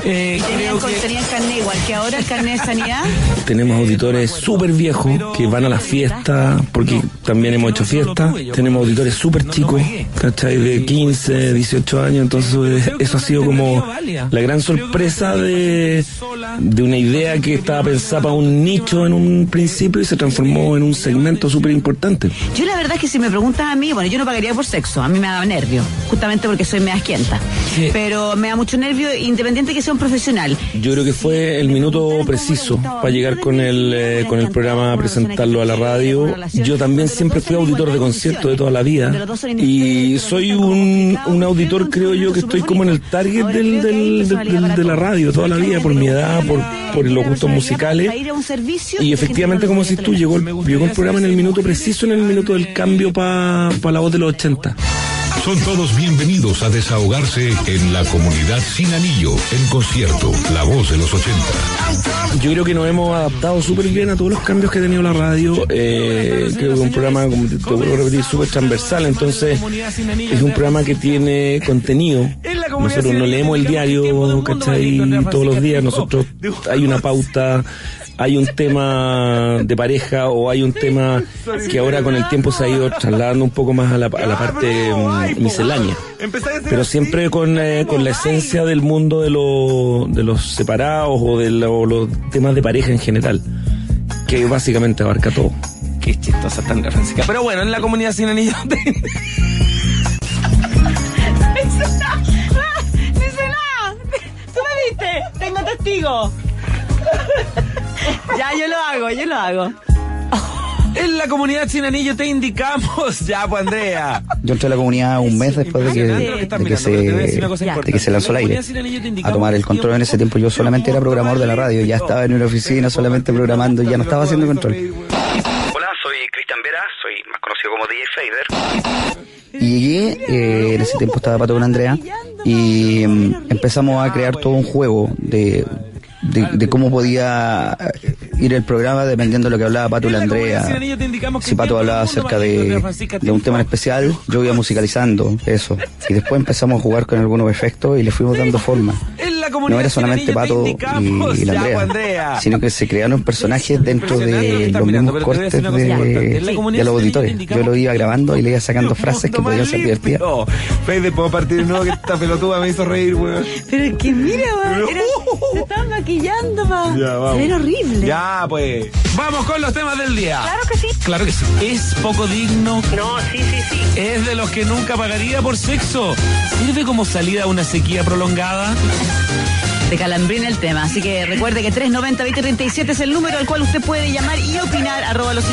Eh, Tenían, creo que tenían carnet igual que ahora, el carnet de sanidad. Tenemos auditores súper viejos que van a las fiestas, porque también hemos hecho fiestas. Tenemos auditores súper chicos, ¿cachai? De 15, 18 años. Entonces, eso ha sido como la gran sorpresa de, de una idea que estaba pensada para un nicho en un principio y se transformó en un segmento súper importante. Yo la verdad es que si me preguntas a mí, bueno, yo no pagaría por sexo, a mí me da nervio, justamente porque soy media asquienta. Pero me da mucho nervio, independiente que sea profesional. Yo creo que fue el minuto preciso para llegar con el, eh, con el programa a presentarlo a la radio. Yo también siempre fui auditor de conciertos de toda la vida y soy un, un auditor, creo yo, que estoy como en el target del, del- de la radio toda la vida, por mi edad, por, por los gustos musicales. Y efectivamente, como si tú, llegó el, llegó el programa en el minuto preciso, en el minuto del cambio para la voz de los 80. Son todos bienvenidos a desahogarse en la comunidad Sin Anillo, en concierto, la voz de los 80. Yo creo que nos hemos adaptado súper bien a todos los cambios que ha tenido la radio. Eh, creo que es un programa, como te, vuelvo a repetir, súper transversal. Entonces, es un programa que tiene contenido. Nosotros no leemos el diario, ¿cachai? Todos los días. Nosotros hay una pauta. Hay un tema de pareja o hay un tema que ahora con el tiempo se ha ido trasladando un poco más a la, a la parte mm, miscelánea. Pero siempre con, eh, con la esencia del mundo de, lo- de los separados o de lo- los temas de pareja en general, que básicamente abarca todo. Qué chistosa Tandra Francisca. Pero bueno, en la comunidad sin anillo. Nada. *laughs* ¿Tú me viste? Tengo testigo. *laughs* ya, yo lo hago, yo lo hago. En la comunidad sin anillo te indicamos. *laughs* Ya, pues Andrea. Yo entré a la comunidad un mes después de que, de que, se, de que se lanzó al aire a tomar el control. En ese tiempo yo solamente era programador de la radio, ya estaba en una oficina solamente programando, ya no estaba haciendo control. Hola, soy Cristian Vera, soy más conocido como DJ Fader. Y llegué, eh, en ese tiempo estaba Pato con Andrea, y mm, empezamos a crear todo un juego de, de, de cómo podía eh, ir el programa dependiendo de lo que hablaba Pato y la Andrea. Si Pato hablaba acerca de, de un tema en especial, yo iba musicalizando eso. Y después empezamos a jugar con algunos efectos y le fuimos dando forma. *laughs* No era solamente Pato y, y la Andrea, sino que se crearon personajes dentro de los mismos cortes de, de los auditores. Yo lo iba grabando y le iba *laughs* sacando frases que podían ser divertidas. Puedo partir de nuevo que esta pelotuda me hizo reír, weón. Pero es que mira, era, se estaban maquillando, va. Ya, vamos. Se ven horrible. Ya, pues. Vamos con los temas del día. Claro que sí. Claro que sí. Es poco digno. No, sí, sí, sí. Es de los que nunca pagaría por sexo. ¿Sirve como salida a una sequía prolongada? De calambrina el tema. Así que recuerde que 390-2037 es el número al cual usted puede llamar y opinar, arroba los.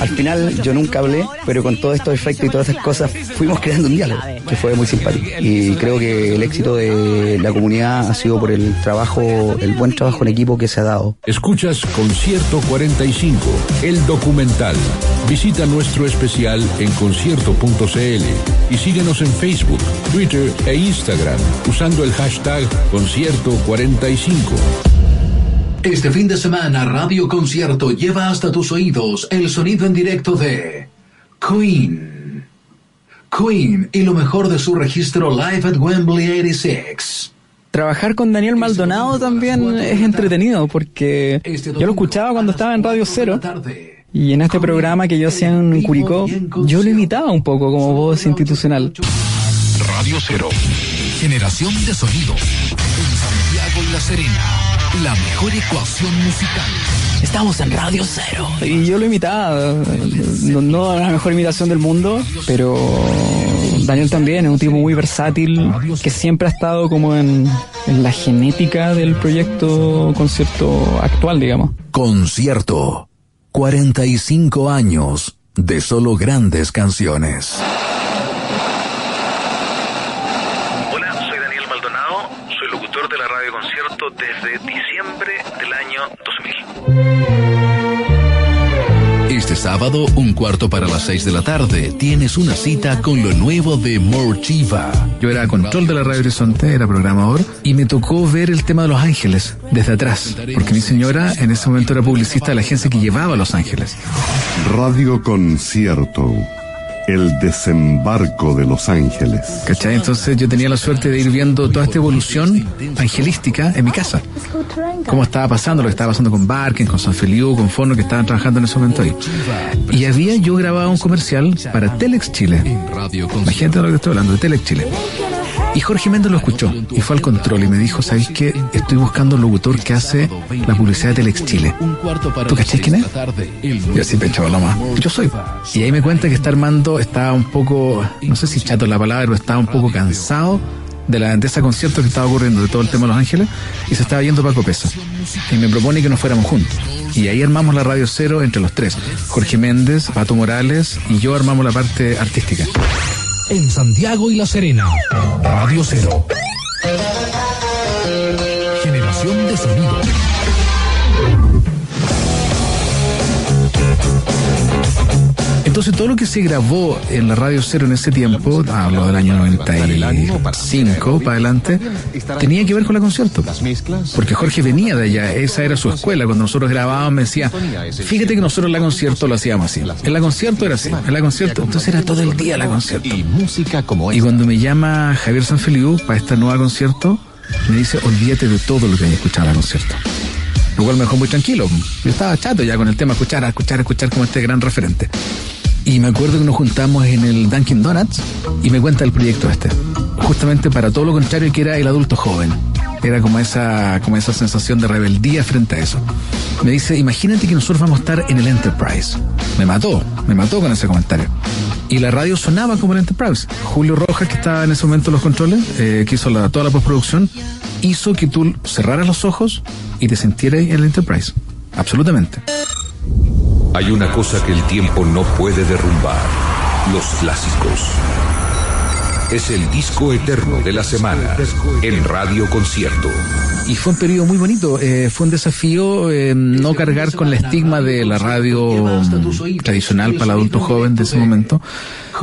Al final yo nunca hablé, pero con todos estos efectos y todas esas cosas fuimos creando un diálogo que fue muy simpático. Y creo que el éxito de la comunidad ha sido por el trabajo, el buen trabajo en equipo que se ha dado. Escuchas Concierto 45, el documental. Visita nuestro especial en concierto.cl y síguenos en Facebook, Twitter e Instagram usando el hashtag Concierto45. Este fin de semana, Radio Concierto lleva hasta tus oídos el sonido en directo de Queen. Queen y lo mejor de su registro Live at Wembley 86. Trabajar con Daniel Maldonado también es entretenido porque yo lo escuchaba cuando estaba en Radio Cero y en este programa que yo hacía en Curicó yo lo imitaba un poco como voz institucional. Radio Cero. Generación de sonido. La Serena. La mejor ecuación musical. Estamos en Radio Cero. Y yo lo imitaba, no, no la mejor imitación del mundo, pero Daniel también es un tipo muy versátil, que siempre ha estado como en, en la genética del proyecto concierto actual, digamos. Concierto. 45 años de solo grandes canciones. Este sábado, un cuarto para las 6 de la tarde, tienes una cita con lo nuevo de Morchiva. Yo era control de la Radio Horizonte, era programador, y me tocó ver el tema de Los Ángeles desde atrás, porque mi señora en ese momento era publicista de la agencia que llevaba a Los Ángeles. Radio Concierto. El desembarco de Los Ángeles. ¿Cachai? Entonces yo tenía la suerte de ir viendo toda esta evolución angelística en mi casa. Cómo estaba pasando, lo que estaba pasando con Barken, con San Feliu, con Fono, que estaban trabajando en ese momento ahí. Y había yo grabado un comercial para Telex Chile. Imagínate lo que estoy hablando, de Telex Chile. Y Jorge Méndez lo escuchó y fue al control y me dijo, ¿sabéis qué? Estoy buscando un locutor que hace la publicidad de Telex Chile. ¿Tú cachai quién es? Yo así pensaba lo más. Yo soy. Y ahí me cuenta que está armando, estaba un poco, no sé si chato la palabra, pero estaba un poco cansado de, la, de ese concierto que estaba ocurriendo, de todo el tema de Los Ángeles, y se estaba yendo Paco Pesa. Y me propone que nos fuéramos juntos. Y ahí armamos la Radio Cero entre los tres. Jorge Méndez, Pato Morales y yo armamos la parte artística. En Santiago y La Serena, Radio Cero. Generación de sonido. Entonces todo lo que se grabó en la Radio Cero en ese tiempo, hablo del año 95 para adelante, tenía que ver con la concierto. Porque Jorge venía de allá, esa era su escuela. Cuando nosotros grabábamos me decía, fíjate que nosotros en la concierto lo hacíamos así. En la concierto era así, en la concierto. Entonces era todo el día la concierto. Y cuando me llama Javier Sanfeliu para esta nueva concierto, me dice, olvídate de todo lo que hay escuchado en la concierto. Lo cual me dejó muy tranquilo. Yo estaba chato ya con el tema escuchar, escuchar, escuchar como este gran referente. Y me acuerdo que nos juntamos en el Dunkin' Donuts y me cuenta el proyecto este. Justamente para todo lo contrario que era el adulto joven. Era como esa, como esa sensación de rebeldía frente a eso. Me dice, imagínate que nosotros vamos a estar en el Enterprise. Me mató, me mató con ese comentario. Y la radio sonaba como el Enterprise. Julio Rojas, que estaba en ese momento en los controles, eh, que hizo la, toda la postproducción, hizo que tú cerraras los ojos y te sintieras en el Enterprise. Absolutamente. Hay una cosa que el tiempo no puede derrumbar. Los clásicos. Es el disco eterno de la semana en Radio Concierto. Y fue un periodo muy bonito. Eh, fue un desafío eh, no cargar con el estigma de la radio tradicional para el adulto joven de ese momento.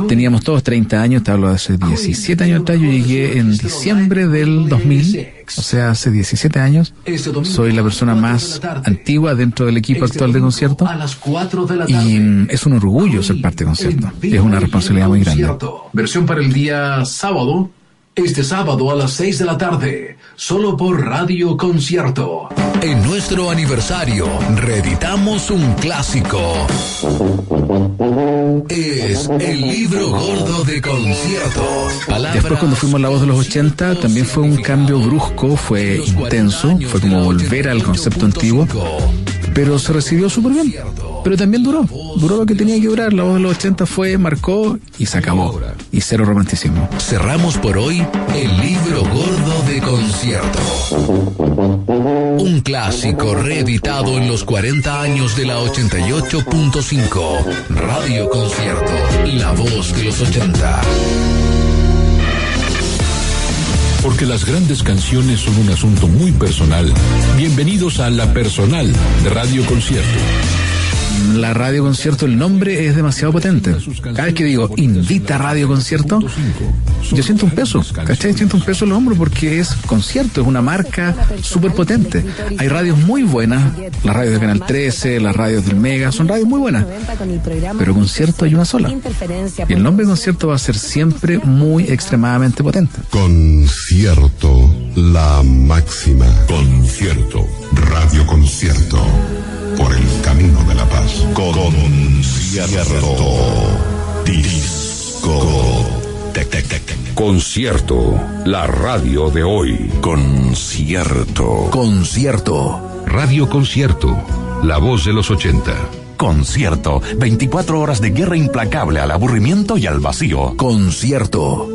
Teníamos todos 30 años, te hablo de hace 17 años atrás. Yo llegué en diciembre del 2000, o sea, hace 17 años. Soy la persona más antigua dentro del equipo actual de concierto. Y mm, es un orgullo ser parte de concierto. Es una responsabilidad muy grande. Versión para el día sábado. Este sábado a las 6 de la tarde, solo por Radio Concierto. En nuestro aniversario, reeditamos un clásico. Es el libro gordo de conciertos. Después cuando fuimos a La Voz de los 80 también fue un cambio brusco, fue intenso, fue como volver al concepto antiguo, pero se recibió súper bien. Pero también duró, duró lo que tenía que durar. La Voz de los 80 fue, marcó y se acabó. Y cero romanticismo. Cerramos por hoy el libro gordo de concierto. Un clásico reeditado en los 40 años de la 88.5. Radio Concierto, la voz de los 80. Porque las grandes canciones son un asunto muy personal. Bienvenidos a La Personal de Radio Concierto. La radio concierto, el nombre es demasiado potente. Cada vez que digo invita radio concierto, yo siento un peso, ¿cachai? Siento un peso en el hombro porque es concierto, es una marca súper potente. Hay radios muy buenas, las radios de Canal 13, las radios del Mega, son radios muy buenas. Pero concierto hay una sola. Y el nombre concierto va a ser siempre muy extremadamente potente. Concierto, la máxima. Concierto. Radio Concierto. Por el camino de la paz. Disco. Tec, tec, tec. Concierto, la radio de hoy. Concierto. Concierto. Radio Concierto, la voz de los 80. Concierto. 24 horas de guerra implacable al aburrimiento y al vacío. Concierto.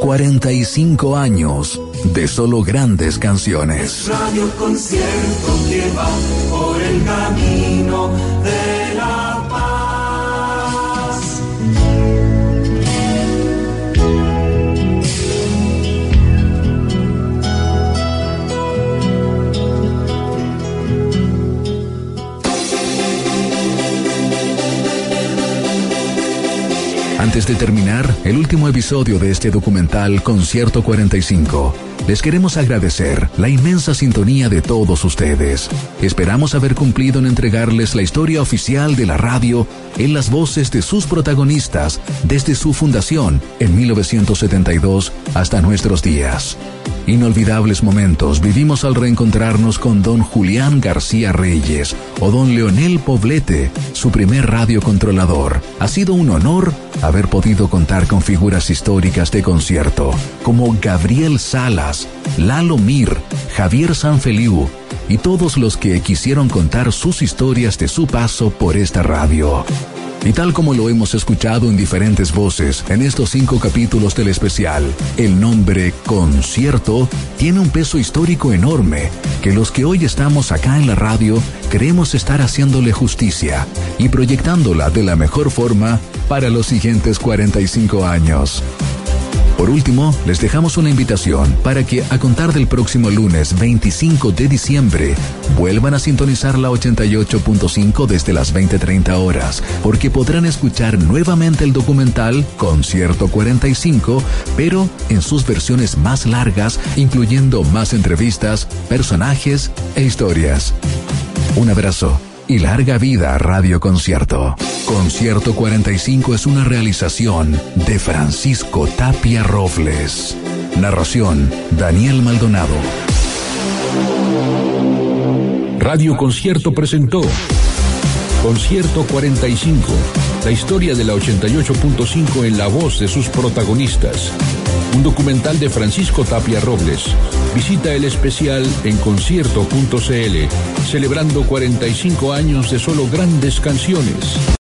45 años de solo grandes canciones. Radio Concierto que va el camino de la paz. Antes de terminar el último episodio de este documental Concierto 45, les queremos agradecer la inmensa sintonía de todos ustedes. Esperamos haber cumplido en entregarles la historia oficial de la radio en las voces de sus protagonistas desde su fundación en 1972 hasta nuestros días. Inolvidables momentos vivimos al reencontrarnos con don Julián García Reyes o don Leonel Poblete, su primer radiocontrolador. Ha sido un honor haber podido contar con figuras históricas de concierto como Gabriel Lalo Mir, Javier Sanfeliu y todos los que quisieron contar sus historias de su paso por esta radio. Y tal como lo hemos escuchado en diferentes voces en estos cinco capítulos del especial, el nombre concierto tiene un peso histórico enorme que los que hoy estamos acá en la radio queremos estar haciéndole justicia y proyectándola de la mejor forma para los siguientes 45 años. Por último, les dejamos una invitación para que a contar del próximo lunes 25 de diciembre vuelvan a sintonizar la 88.5 desde las 20:30 horas, porque podrán escuchar nuevamente el documental Concierto 45, pero en sus versiones más largas, incluyendo más entrevistas, personajes e historias. Un abrazo y larga vida Radio Concierto. Concierto 45 es una realización de Francisco Tapia Robles. Narración, Daniel Maldonado. Radio Concierto presentó Concierto 45, la historia de la 88.5 en la voz de sus protagonistas. Un documental de Francisco Tapia Robles. Visita el especial en concierto.cl, celebrando 45 años de solo grandes canciones.